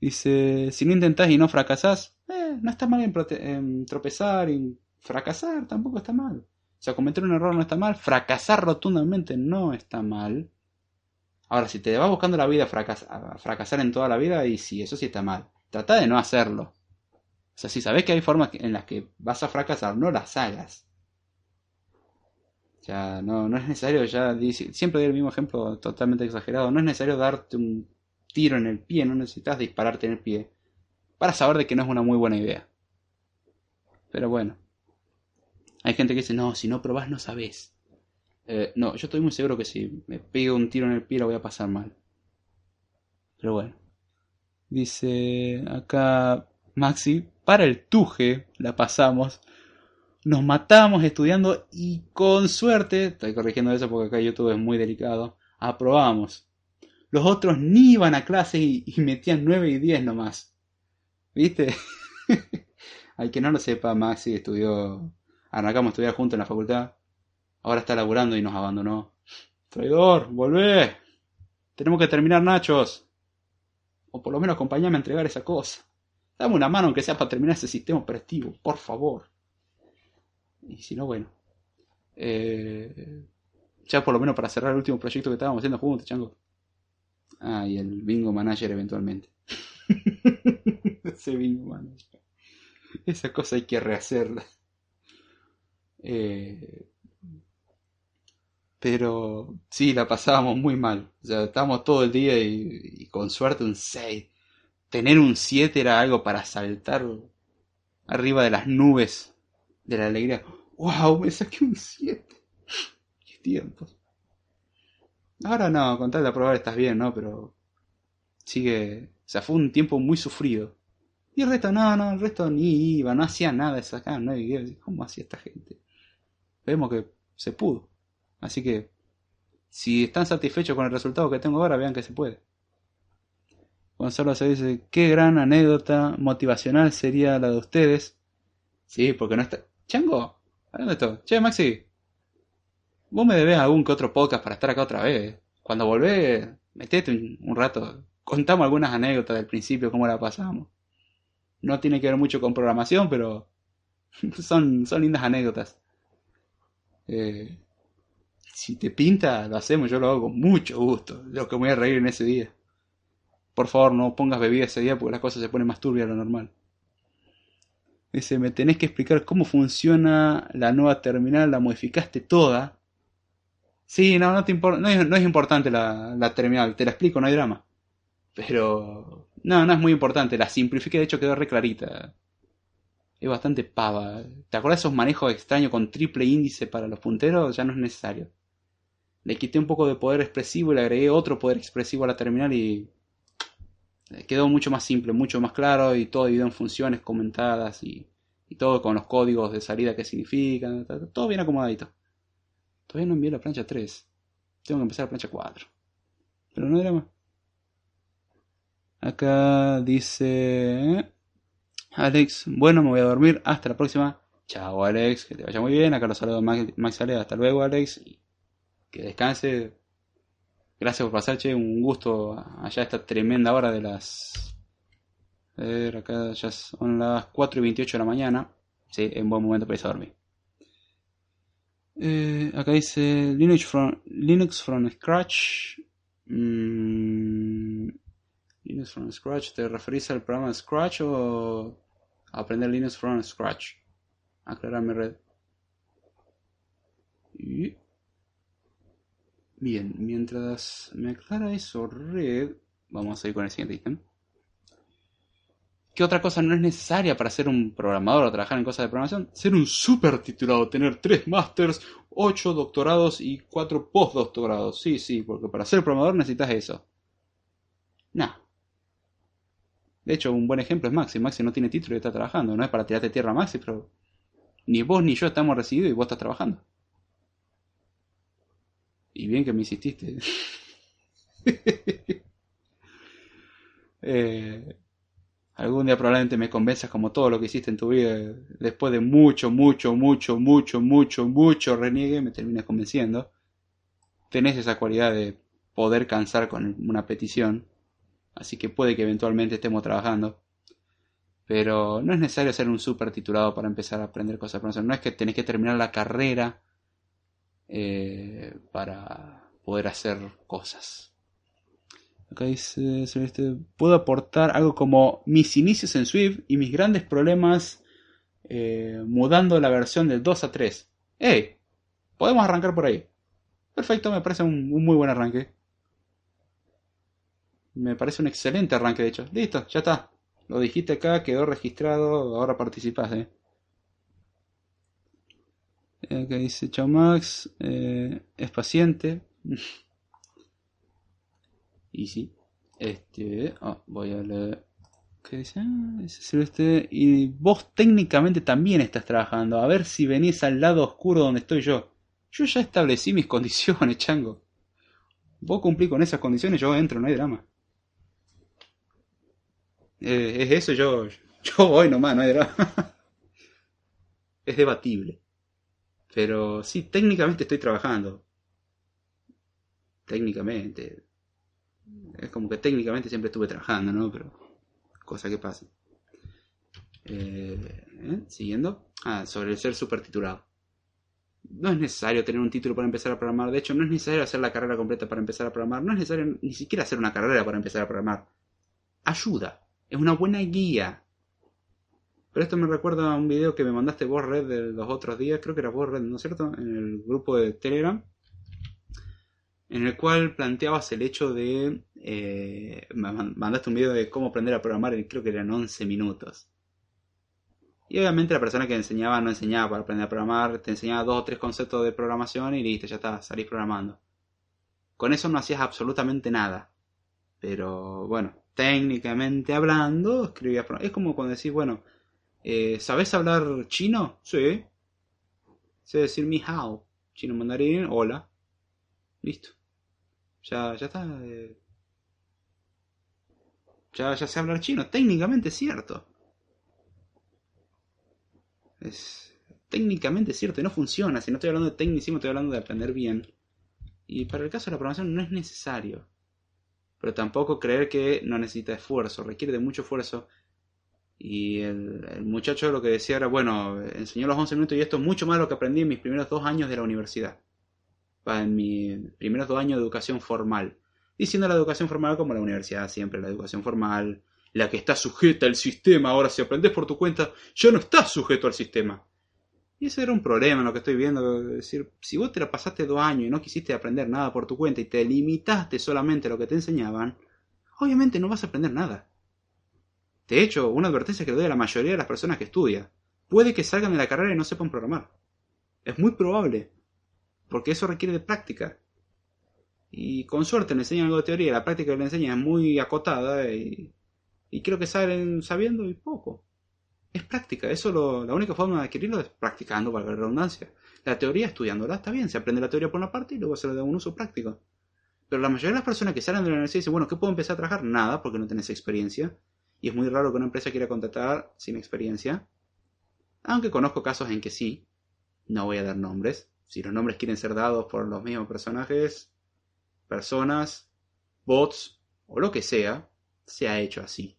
Dice, si no intentás y no fracasás, eh, no está mal en, tropezar, y fracasar tampoco está mal. O sea, cometer un error no está mal, fracasar rotundamente no está mal. Ahora, si te vas buscando la vida fracasar, fracasar en toda la vida, y sí, eso sí está mal. Trata de no hacerlo. O sea, si sabes que hay formas en las que vas a fracasar, no las hagas. Ya no, no es necesario, ya siempre doy el mismo ejemplo totalmente exagerado, no es necesario darte un tiro en el pie, no necesitas dispararte en el pie para saber de que no es una muy buena idea. Pero bueno, hay gente que dice, no, si no probás no sabes. Eh, no, yo estoy muy seguro que si me pego un tiro en el pie la voy a pasar mal. Pero bueno. Dice acá Maxi, para el tuje la pasamos nos matamos estudiando y con suerte, estoy corrigiendo eso porque acá YouTube es muy delicado, aprobamos. Los otros ni iban a clase y, metían 9 y 10 nomás. ¿Viste? *laughs* Al que no lo sepa, Maxi estudió, arrancamos a estudiar juntos en la facultad, ahora está laburando y nos abandonó. Traidor, volvé. Tenemos que terminar Nachos. O por lo menos acompañame a entregar esa cosa. Dame una mano aunque sea para terminar ese sistema operativo, por favor. Y si no, bueno. Eh, ya por lo menos para cerrar el último proyecto que estábamos haciendo juntos, chango. Ah, y el bingo manager eventualmente. *laughs* Ese bingo manager. Esa cosa hay que rehacerla. Eh, pero sí, la pasábamos muy mal. O sea, estábamos todo el día y, y con suerte un 6. Tener un 7 era algo para saltar arriba de las nubes de la alegría. ¡Wow! Me saqué un 7. ¡Qué tiempos! Ahora no, con tal de aprobar estás bien, ¿no? Pero sigue. O sea, fue un tiempo muy sufrido. Y el resto, no, no, el resto ni iba, no hacía nada de sacar, no ¿Cómo hacía esta gente? Vemos que se pudo. Así que, si están satisfechos con el resultado que tengo ahora, vean que se puede. Gonzalo se dice, qué gran anécdota motivacional sería la de ustedes. Sí, porque no está... Chango, ¿dónde estoy? Che, Maxi, vos me debes algún que otro podcast para estar acá otra vez. Cuando volvés, metete un, rato. Contamos algunas anécdotas del principio, cómo la pasamos. No tiene que ver mucho con programación, pero *laughs* son, son lindas anécdotas. Eh, si te pinta, lo hacemos, yo lo hago con mucho gusto. Lo que me voy a reír en ese día. Por favor, no pongas bebida ese día porque las cosas se ponen más turbias de lo normal. Dice, me tenés que explicar cómo funciona la nueva terminal, la modificaste toda. Sí, no, no te no es, importante la, la terminal, te la explico, no hay drama. Pero no, no es muy importante, la simplifiqué, de hecho quedó re clarita. Es bastante pava. ¿Te acuerdas de esos manejos extraños con triple índice para los punteros? Ya no es necesario. Le quité un poco de poder expresivo y le agregué otro poder expresivo a la terminal y quedó mucho más simple, mucho más claro y todo dividido en funciones comentadas y, y todo con los códigos de salida que significan, todo bien acomodadito. Todavía no envié la plancha 3. Tengo que empezar la plancha 4. Pero no era más. Acá dice Alex, bueno, me voy a dormir. Hasta la próxima. Chao Alex, que te vaya muy bien. Acá los saludo Max, Max Hasta luego Alex. Que descanse. Gracias por pasar, che. Un gusto allá esta tremenda hora de las... Acá ya son las 4 y 28 de la mañana. Sí, es un buen momento para dormir. Eh, acá dice Linux from, Linux from Scratch. Mm, Linux from Scratch, ¿te referís al programa Scratch o aprender Linux from Scratch? Aclarame red. Bien, mientras me aclara eso red, vamos a seguir con el siguiente ítem. ¿Qué otra cosa no es necesaria para ser un programador o trabajar en cosas de programación? Ser un super titulado, tener tres masters, ocho doctorados y cuatro postdoctorados. Sí, sí, porque para ser programador necesitas eso. No. De hecho, un buen ejemplo es Maxi. Maxi no tiene título y está trabajando. No es para tirarte tierra a Maxi, pero ni vos ni yo estamos recibidos y vos estás trabajando. Y bien que me insististe. *laughs* eh, algún día probablemente me convenzas como todo lo que hiciste en tu vida, después de mucho, mucho, mucho, mucho, mucho, mucho reniegue, me terminas convenciendo. Tenés esa cualidad de poder cansar con una petición, así que puede que eventualmente estemos trabajando. Pero no es necesario ser un super titulado para empezar a aprender cosas No es que tenés que terminar la carrera eh, para poder hacer cosas. Acá dice Celeste, puedo aportar algo como mis inicios en Swift y mis grandes problemas eh, mudando la versión del 2 a 3. ¡Hey! Podemos arrancar por ahí. Perfecto, me parece un, muy buen arranque. Me parece un excelente arranque, de hecho. Listo, ya está. Lo dijiste acá, quedó registrado, ahora participás, eh. Acá dice Chao Max, eh, es paciente. *laughs* Y sí. Este. Oh, voy a leer. ¿Qué dice? Ah, Y vos técnicamente también estás trabajando. A ver si venís al lado oscuro donde estoy yo. Yo ya establecí mis *laughs* condiciones, chango. Vos cumplís con esas condiciones, yo entro, no hay drama. Eh, es eso, yo, yo voy nomás, no hay drama. *laughs* es debatible. Pero sí, técnicamente estoy trabajando. Técnicamente. Es como que técnicamente siempre estuve trabajando, ¿no? Pero cosa que pasa. Eh, ¿eh? Siguiendo. Ah, sobre el ser supertitulado. No es necesario tener un título para empezar a programar. De hecho, no es necesario hacer la carrera completa para empezar a programar. No es necesario ni siquiera hacer una carrera para empezar a programar. Ayuda. Es una buena guía. Pero esto me recuerda a un video que me mandaste vos, Red, de los otros días. Creo que era vos, Red, ¿no es cierto? En el grupo de Telegram en el cual planteabas el hecho de... Eh, mandaste un video de cómo aprender a programar y creo que eran 11 minutos. Y obviamente la persona que enseñaba no enseñaba para aprender a programar, te enseñaba dos o tres conceptos de programación y listo, ya está, salís programando. Con eso no hacías absolutamente nada. Pero bueno, técnicamente hablando, escribías... Es como cuando decís, bueno, eh, ¿sabes hablar chino? Sí. Sé decir mi hao. Chino mandarín, hola. Listo. Ya, ya está. Eh, ya, ya sé hablar chino. Técnicamente es cierto. Es técnicamente cierto y no funciona. Si no estoy hablando de tecnicismo, estoy hablando de aprender bien. Y para el caso de la programación no es necesario. Pero tampoco creer que no necesita esfuerzo. Requiere de mucho esfuerzo. Y el, muchacho lo que decía era, bueno, enseñó los 11 minutos y esto es mucho más lo que aprendí en mis primeros dos años de la universidad. En mis primeros dos años de educación formal. Diciendo la educación formal como la universidad, siempre la educación formal, la que está sujeta al sistema. Ahora, si aprendes por tu cuenta, ya no estás sujeto al sistema. Y ese era un problema lo que estoy viendo. Es decir, si vos te la pasaste dos años y no quisiste aprender nada por tu cuenta y te limitaste solamente a lo que te enseñaban, obviamente no vas a aprender nada. De hecho, una advertencia que le doy a la mayoría de las personas que estudia. Puede que salgan de la carrera y no sepan programar. Es muy probable. Porque eso requiere de práctica. Y con suerte le enseñan algo de teoría, la práctica que le enseñan es muy acotada y, y creo que salen sabiendo y poco. Es práctica, eso lo, la única forma de adquirirlo es practicando, valga la redundancia. La teoría, estudiándola, está bien, se aprende la teoría por una parte y luego se le da un uso práctico. Pero la mayoría de las personas que salen de la universidad dicen, bueno, ¿qué puedo empezar a trabajar? Nada, porque no tenés experiencia. Y es muy raro que una empresa quiera contratar sin experiencia. Aunque conozco casos en que sí. No voy a dar nombres. Si los nombres quieren ser dados por los mismos personajes, personas, bots o lo que sea, se ha hecho así.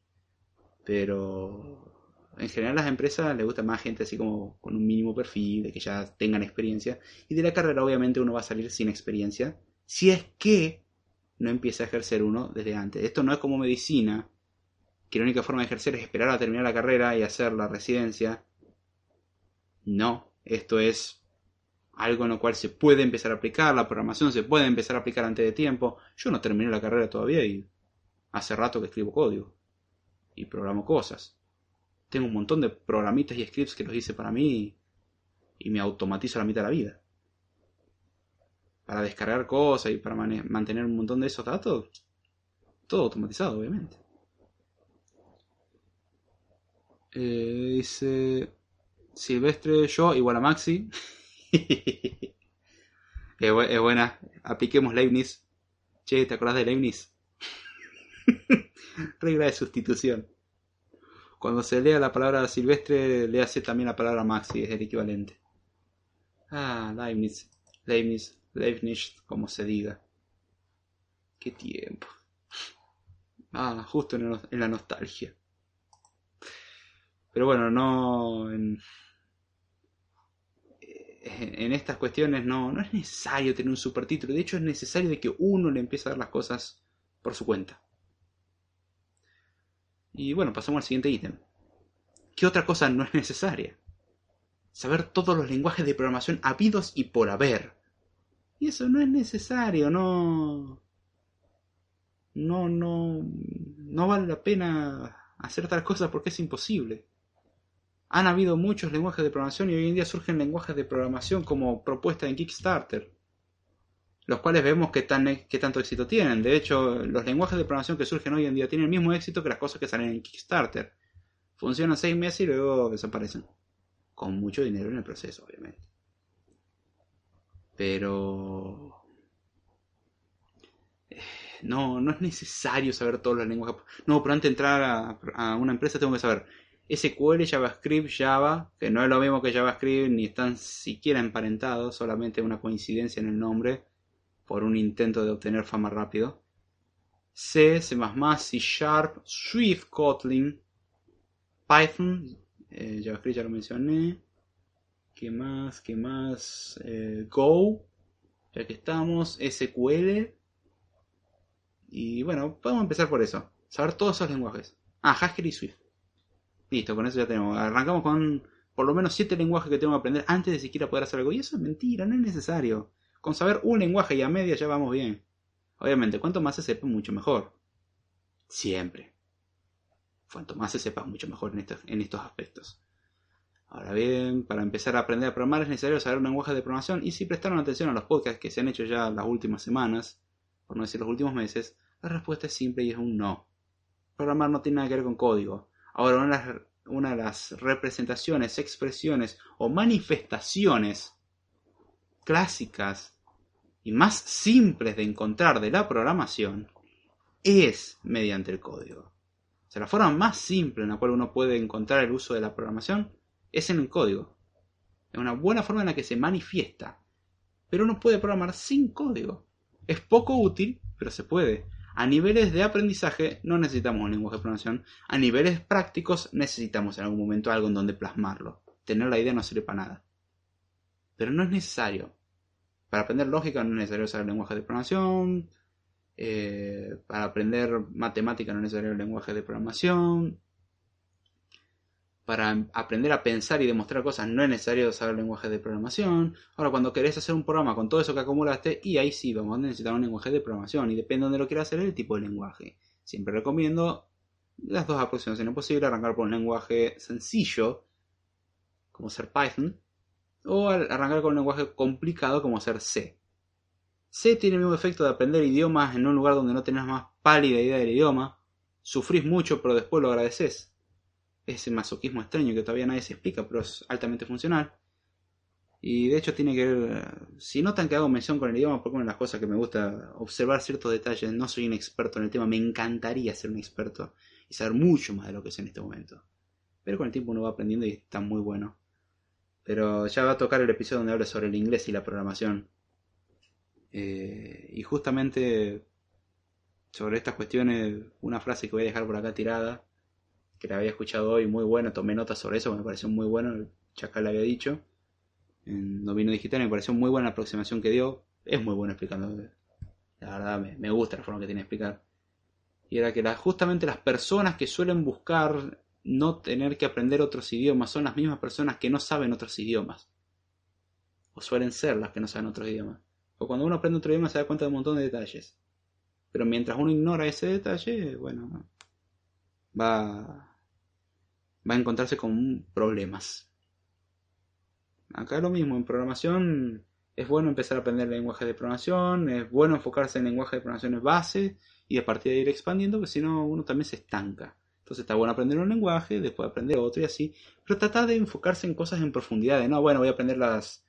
Pero en general las empresas les gusta más gente así como con un mínimo perfil, de que ya tengan experiencia. Y de la carrera obviamente uno va a salir sin experiencia. Si es que no empieza a ejercer uno desde antes. Esto no es como medicina, que la única forma de ejercer es esperar a terminar la carrera y hacer la residencia. No, esto es algo en lo cual se puede empezar a aplicar, la programación se puede empezar a aplicar antes de tiempo. Yo no terminé la carrera todavía y hace rato que escribo código y programo cosas. Tengo un montón de programitas y scripts que los hice para mí y me automatizo la mitad de la vida. Para descargar cosas y para mantener un montón de esos datos, todo automatizado, obviamente. Eh, dice Silvestre, yo igual a Maxi. *laughs* es, buena. Apliquemos Leibniz. Che, ¿te acordás de Leibniz? *laughs* Regla de sustitución. Cuando se lea la palabra silvestre, le hace también la palabra maxi, es el equivalente. Ah, Leibniz, Leibniz, Leibniz, como se diga. Qué tiempo. Ah, justo en la nostalgia. Pero bueno, no. En, en estas cuestiones no, no es necesario tener un supertítulo. De hecho, es necesario de que uno le empiece a dar las cosas por su cuenta. Y bueno, pasamos al siguiente ítem. ¿Qué otra cosa no es necesaria? Saber todos los lenguajes de programación habidos y por haber. Y eso no es necesario, no. No, no. No vale la pena hacer tal cosa porque es imposible. Han habido muchos lenguajes de programación y hoy en día surgen lenguajes de programación como propuesta en Kickstarter, los cuales vemos que, tan, que tanto éxito tienen. De hecho, los lenguajes de programación que surgen hoy en día tienen el mismo éxito que las cosas que salen en Kickstarter. Funcionan seis meses y luego desaparecen. Con mucho dinero en el proceso, obviamente. Pero... Eh, no, no es necesario saber todos los lenguajes. No, pero antes de entrar a una empresa tengo que saber SQL, JavaScript, Java, que no es lo mismo que JavaScript, ni están siquiera emparentados, solamente una coincidencia en el nombre por un intento de obtener fama rápido. C, C++, C Sharp, Swift, Kotlin, Python, eh, JavaScript ya lo mencioné. ¿Qué más? ¿Qué más? Eh, Go, ya que estamos, SQL. Y bueno, podemos empezar por eso. Saber todos esos lenguajes. Ah, Haskell y Swift. Listo, con eso ya tenemos. Arrancamos con por lo menos 7 lenguajes que tengo que aprender antes de siquiera poder hacer algo. Y eso es mentira, no es necesario. Con saber un lenguaje y a media ya vamos bien. Obviamente, cuanto más se sepa, mucho mejor. Siempre. Cuanto más se sepa, mucho mejor en estos, en estos aspectos. Ahora bien, para empezar a aprender a programar es necesario saber un lenguaje de programación y si prestaron atención a los podcasts que se han hecho ya las últimas semanas, por no decir los últimos meses, la respuesta es simple y es un no. Programar no tiene nada que ver con código. Ahora, una de, las, representaciones, expresiones o manifestaciones clásicas y más simples de encontrar de la programación es mediante el código. O la forma más simple en la cual uno puede encontrar el uso de la programación es en el código. Es una buena forma en la que se manifiesta. Pero uno puede programar sin código. Es poco útil, pero se puede. A niveles de aprendizaje no necesitamos un lenguaje de programación. A niveles prácticos necesitamos en algún momento algo en donde plasmarlo. Tener la idea no sirve para nada. Pero no es necesario. Para aprender lógica no es necesario usar el lenguaje de programación. Eh, para aprender matemática no es necesario lenguaje de programación para aprender a pensar y demostrar cosas no es necesario saber lenguaje de programación. Ahora, cuando querés hacer un programa con todo eso que acumulaste, y ahí sí vamos a necesitar un lenguaje de programación. Y depende de dónde lo quieras hacer, el tipo de lenguaje. Siempre recomiendo las dos aproximaciones posibles, arrancar por un lenguaje sencillo, como ser Python, o arrancar con un lenguaje complicado como ser C. C tiene el mismo efecto de aprender idiomas en un lugar donde no tenés más pálida idea del idioma. Sufrís mucho, pero después lo agradeces ese masoquismo extraño que todavía nadie se explica, pero es altamente funcional. Y de hecho tiene que ver, si notan que hago mención con el idioma, porque una de las cosas que me gusta observar ciertos detalles, no soy un experto en el tema, me encantaría ser un experto y saber mucho más de lo que sé en este momento. Pero con el tiempo uno va aprendiendo y está muy bueno. Pero ya va a tocar el episodio donde hable sobre el inglés y la programación. Eh, y justamente sobre estas cuestiones, una frase que voy a dejar por acá tirada que la había escuchado hoy, muy bueno, tomé notas sobre eso, me pareció muy bueno, el Chacal había dicho, en Domino Digital, me pareció muy buena la aproximación que dio, es muy bueno explicando, la verdad me, gusta la forma que tiene de explicar. Y era que justamente las personas que suelen buscar no tener que aprender otros idiomas son las mismas personas que no saben otros idiomas. O suelen ser las que no saben otros idiomas. O cuando uno aprende otro idioma se da cuenta de un montón de detalles. Pero mientras uno ignora ese detalle, bueno, va va a encontrarse con problemas. Acá lo mismo, en programación es bueno empezar a aprender lenguaje de programación, es bueno enfocarse en lenguaje de programación base y a partir de ir expandiendo, porque si no uno también se estanca. Entonces está bueno aprender un lenguaje, después aprender otro y así, pero tratar de enfocarse en cosas en profundidad, de no, bueno, voy a aprender las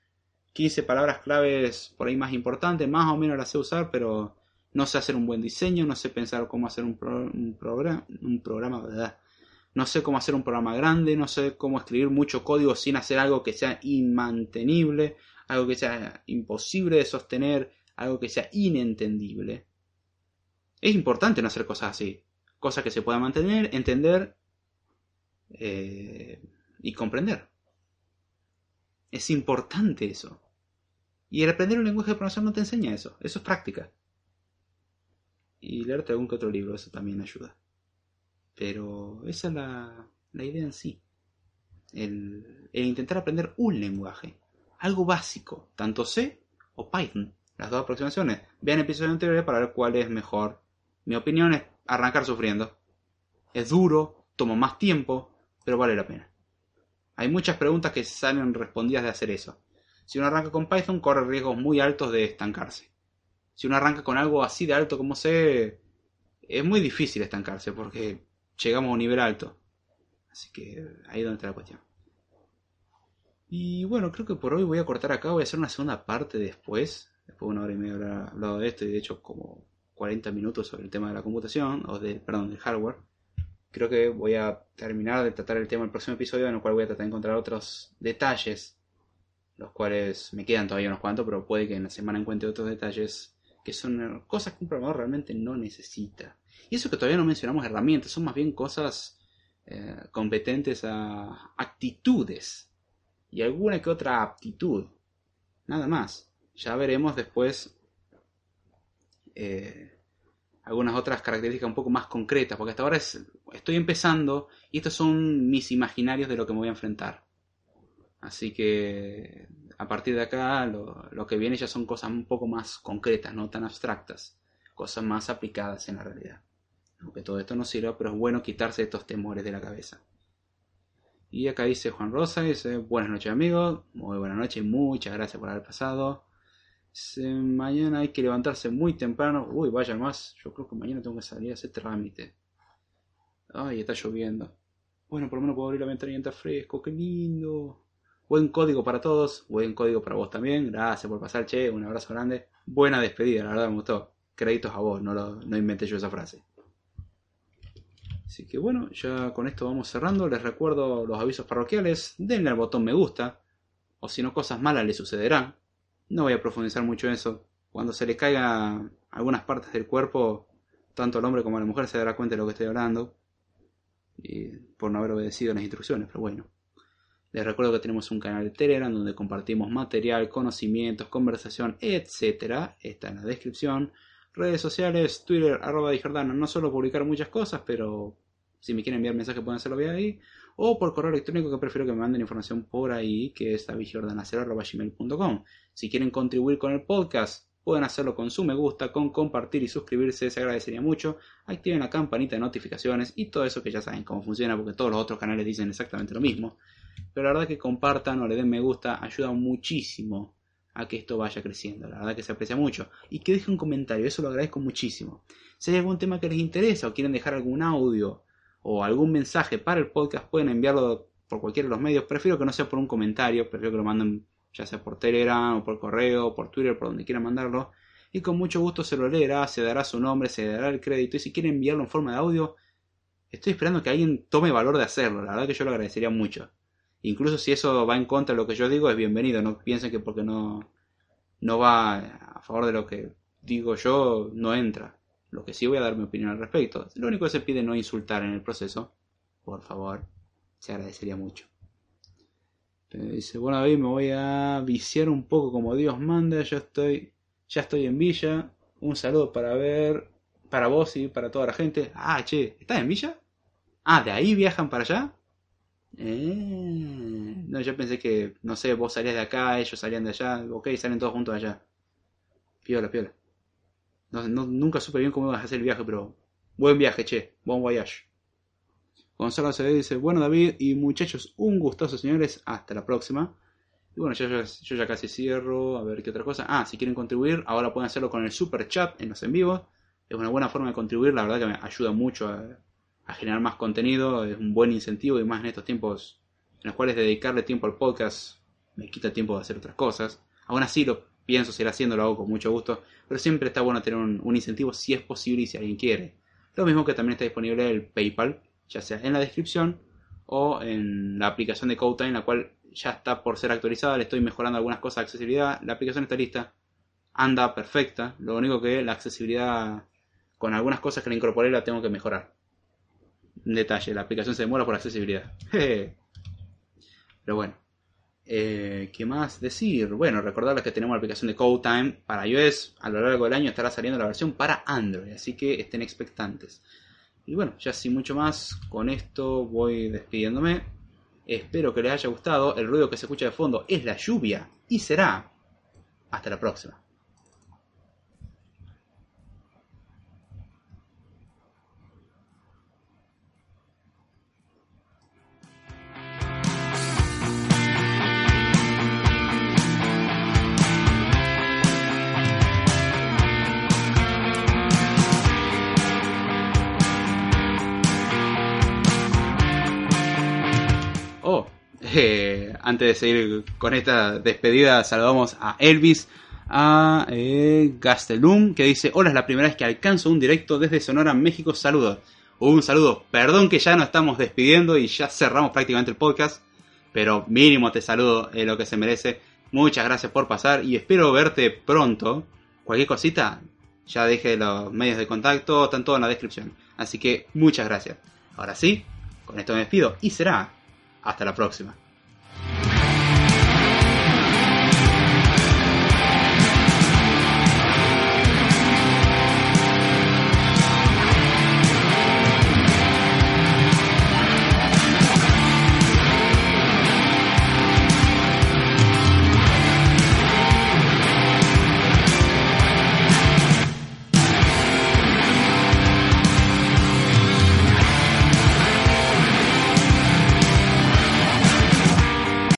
15 palabras claves por ahí más importantes, más o menos las sé usar, pero no sé hacer un buen diseño, no sé pensar cómo hacer un, un programa, un programa, ¿verdad? No sé cómo hacer un programa grande, no sé cómo escribir mucho código sin hacer algo que sea inmantenible, algo que sea imposible de sostener, algo que sea inentendible. Es importante no hacer cosas así, cosas que se puedan mantener, entender eh, y comprender. Es importante eso. Y el aprender un lenguaje de programación no te enseña eso, eso es práctica. Y leerte algún que otro libro, eso también ayuda. Pero esa es la, idea en sí. El, intentar aprender un lenguaje. Algo básico. Tanto C o Python. Las dos aproximaciones. Vean episodios anteriores para ver cuál es mejor. Mi opinión es arrancar sufriendo. Es duro, toma más tiempo, pero vale la pena. Hay muchas preguntas que salen respondidas de hacer eso. Si uno arranca con Python, corre riesgos muy altos de estancarse. Si uno arranca con algo así de alto como C, es muy difícil estancarse porque llegamos a un nivel alto. Así que ahí es donde está la cuestión. Y bueno, creo que por hoy voy a cortar acá. Voy a hacer una segunda parte después. Después de una hora y media haber hablado de esto y de hecho como 40 minutos sobre el tema de la computación, o de, perdón, del hardware. Creo que voy a terminar de tratar el tema en el próximo episodio, en el cual voy a tratar de encontrar otros detalles, los cuales me quedan todavía unos cuantos, pero puede que en la semana encuentre otros detalles que son cosas que un programador realmente no necesita. Y eso que todavía no mencionamos herramientas, son más bien cosas eh, competentes a actitudes y alguna que otra aptitud. Nada más. Ya veremos después eh, algunas otras características un poco más concretas, porque hasta ahora estoy empezando y estos son mis imaginarios de lo que me voy a enfrentar. Así que a partir de acá lo, lo que viene ya son cosas un poco más concretas, no tan abstractas, cosas más aplicadas en la realidad. Aunque todo esto no sirva, pero es bueno quitarse estos temores de la cabeza. Y acá dice Juan Rosa, dice, buenas noches amigos, muy buenas noches, muchas gracias por haber pasado. mañana hay que levantarse muy temprano. Uy, vaya más, yo creo que mañana tengo que salir a hacer trámite. Ay, está lloviendo. Bueno, por lo menos puedo abrir la ventanilla fresco, qué lindo. Buen código para todos, buen código para vos también. Gracias por pasar, che, un abrazo grande. Buena despedida, la verdad me gustó. Créditos a vos, no, lo, no inventé yo esa frase. Así que bueno, ya con esto vamos cerrando. Les recuerdo los avisos parroquiales. Denle al botón me gusta. O si no, cosas malas le sucederán. No voy a profundizar mucho en eso. Cuando se le caiga algunas partes del cuerpo, tanto al hombre como a la mujer se dará cuenta de lo que estoy hablando. Y por no haber obedecido las instrucciones, pero bueno. Les recuerdo que tenemos un canal de Telegram donde compartimos material, conocimientos, conversación, etc. Está en la descripción. Redes sociales, Twitter, arroba de Jordano. No solo publicar muchas cosas, pero si me quieren enviar mensajes pueden hacerlo vía ahí. O por correo electrónico que prefiero que me manden información por ahí, que es davidjordanacero.gmail.com. Si quieren contribuir con el podcast, pueden hacerlo con su me gusta, con compartir y suscribirse, se agradecería mucho. Activen la campanita de notificaciones y todo eso que ya saben cómo funciona, porque todos los otros canales dicen exactamente lo mismo. Pero la verdad que compartan o le den me gusta ayuda muchísimo a que esto vaya creciendo. La verdad que se aprecia mucho. Y que dejen un comentario, eso lo agradezco muchísimo. Si hay algún tema que les interesa o quieren dejar algún audio o algún mensaje para el podcast, pueden enviarlo por cualquiera de los medios. Prefiero que no sea por un comentario, prefiero que lo manden ya sea por Telegram o por correo, o por Twitter, por donde quieran mandarlo. Y con mucho gusto se lo leerá, se dará su nombre, se dará el crédito. Y si quieren enviarlo en forma de audio, estoy esperando que alguien tome valor de hacerlo. La verdad que yo lo agradecería mucho. Incluso si eso va en contra de lo que yo digo, es bienvenido. No piensen que porque no, no va a favor de lo que digo yo, no entra. Lo que sí voy a dar mi opinión al respecto. Lo único que se pide es no insultar en el proceso. Por favor, se agradecería mucho. dice, bueno David, me voy a viciar un poco como Dios manda. Ya estoy, ya estoy en Villa. Un saludo para ver, para vos y para toda la gente. Ah, che, ¿estás en Villa? Ah, ¿de ahí viajan para allá? Eh, no, yo pensé que, no sé, vos salías de acá, ellos salían de allá. Ok, salen todos juntos allá. Piola, piola. No, nunca supe bien cómo ibas a hacer el viaje, pero buen viaje, che. Buen voyage. Gonzalo se dice, bueno David y muchachos, un gustoso señores, hasta la próxima. Y bueno, yo, ya casi cierro, a ver qué otra cosa. Ah, si quieren contribuir, ahora pueden hacerlo con el super chat en los en vivos. Es una buena forma de contribuir, la verdad que me ayuda mucho a, a generar más contenido, es un buen incentivo y más en estos tiempos en los cuales dedicarle tiempo al podcast me quita tiempo de hacer otras cosas. Aún así lo pienso seguir haciendo, lo hago con mucho gusto, pero siempre está bueno tener un, incentivo si es posible y si alguien quiere. Lo mismo que también está disponible el PayPal, ya sea en la descripción o en la aplicación de CodeTime, la cual ya está por ser actualizada, le estoy mejorando algunas cosas de accesibilidad, la aplicación está lista, anda perfecta, lo único que la accesibilidad con algunas cosas que le incorporé la tengo que mejorar detalle, la aplicación se demora por accesibilidad. *laughs* Pero bueno. Eh, ¿Qué más decir? Bueno, recordarles que tenemos la aplicación de CodeTime para iOS. A lo largo del año estará saliendo la versión para Android, así que estén expectantes. Y bueno, ya sin mucho más, con esto voy despidiéndome. Espero que les haya gustado. El ruido que se escucha de fondo es la lluvia y será. Hasta la próxima. Antes de seguir con esta despedida, saludamos a Elvis, a eh, Gastelum, que dice, hola, es la primera vez que alcanzo un directo desde Sonora, México, saludos. Un saludo, perdón que ya nos estamos despidiendo y ya cerramos prácticamente el podcast, pero mínimo te saludo, es lo que se merece. Muchas gracias por pasar y espero verte pronto. Cualquier cosita, ya deje los medios de contacto, están todos en la descripción. Así que muchas gracias. Ahora sí, con esto me despido y será hasta la próxima.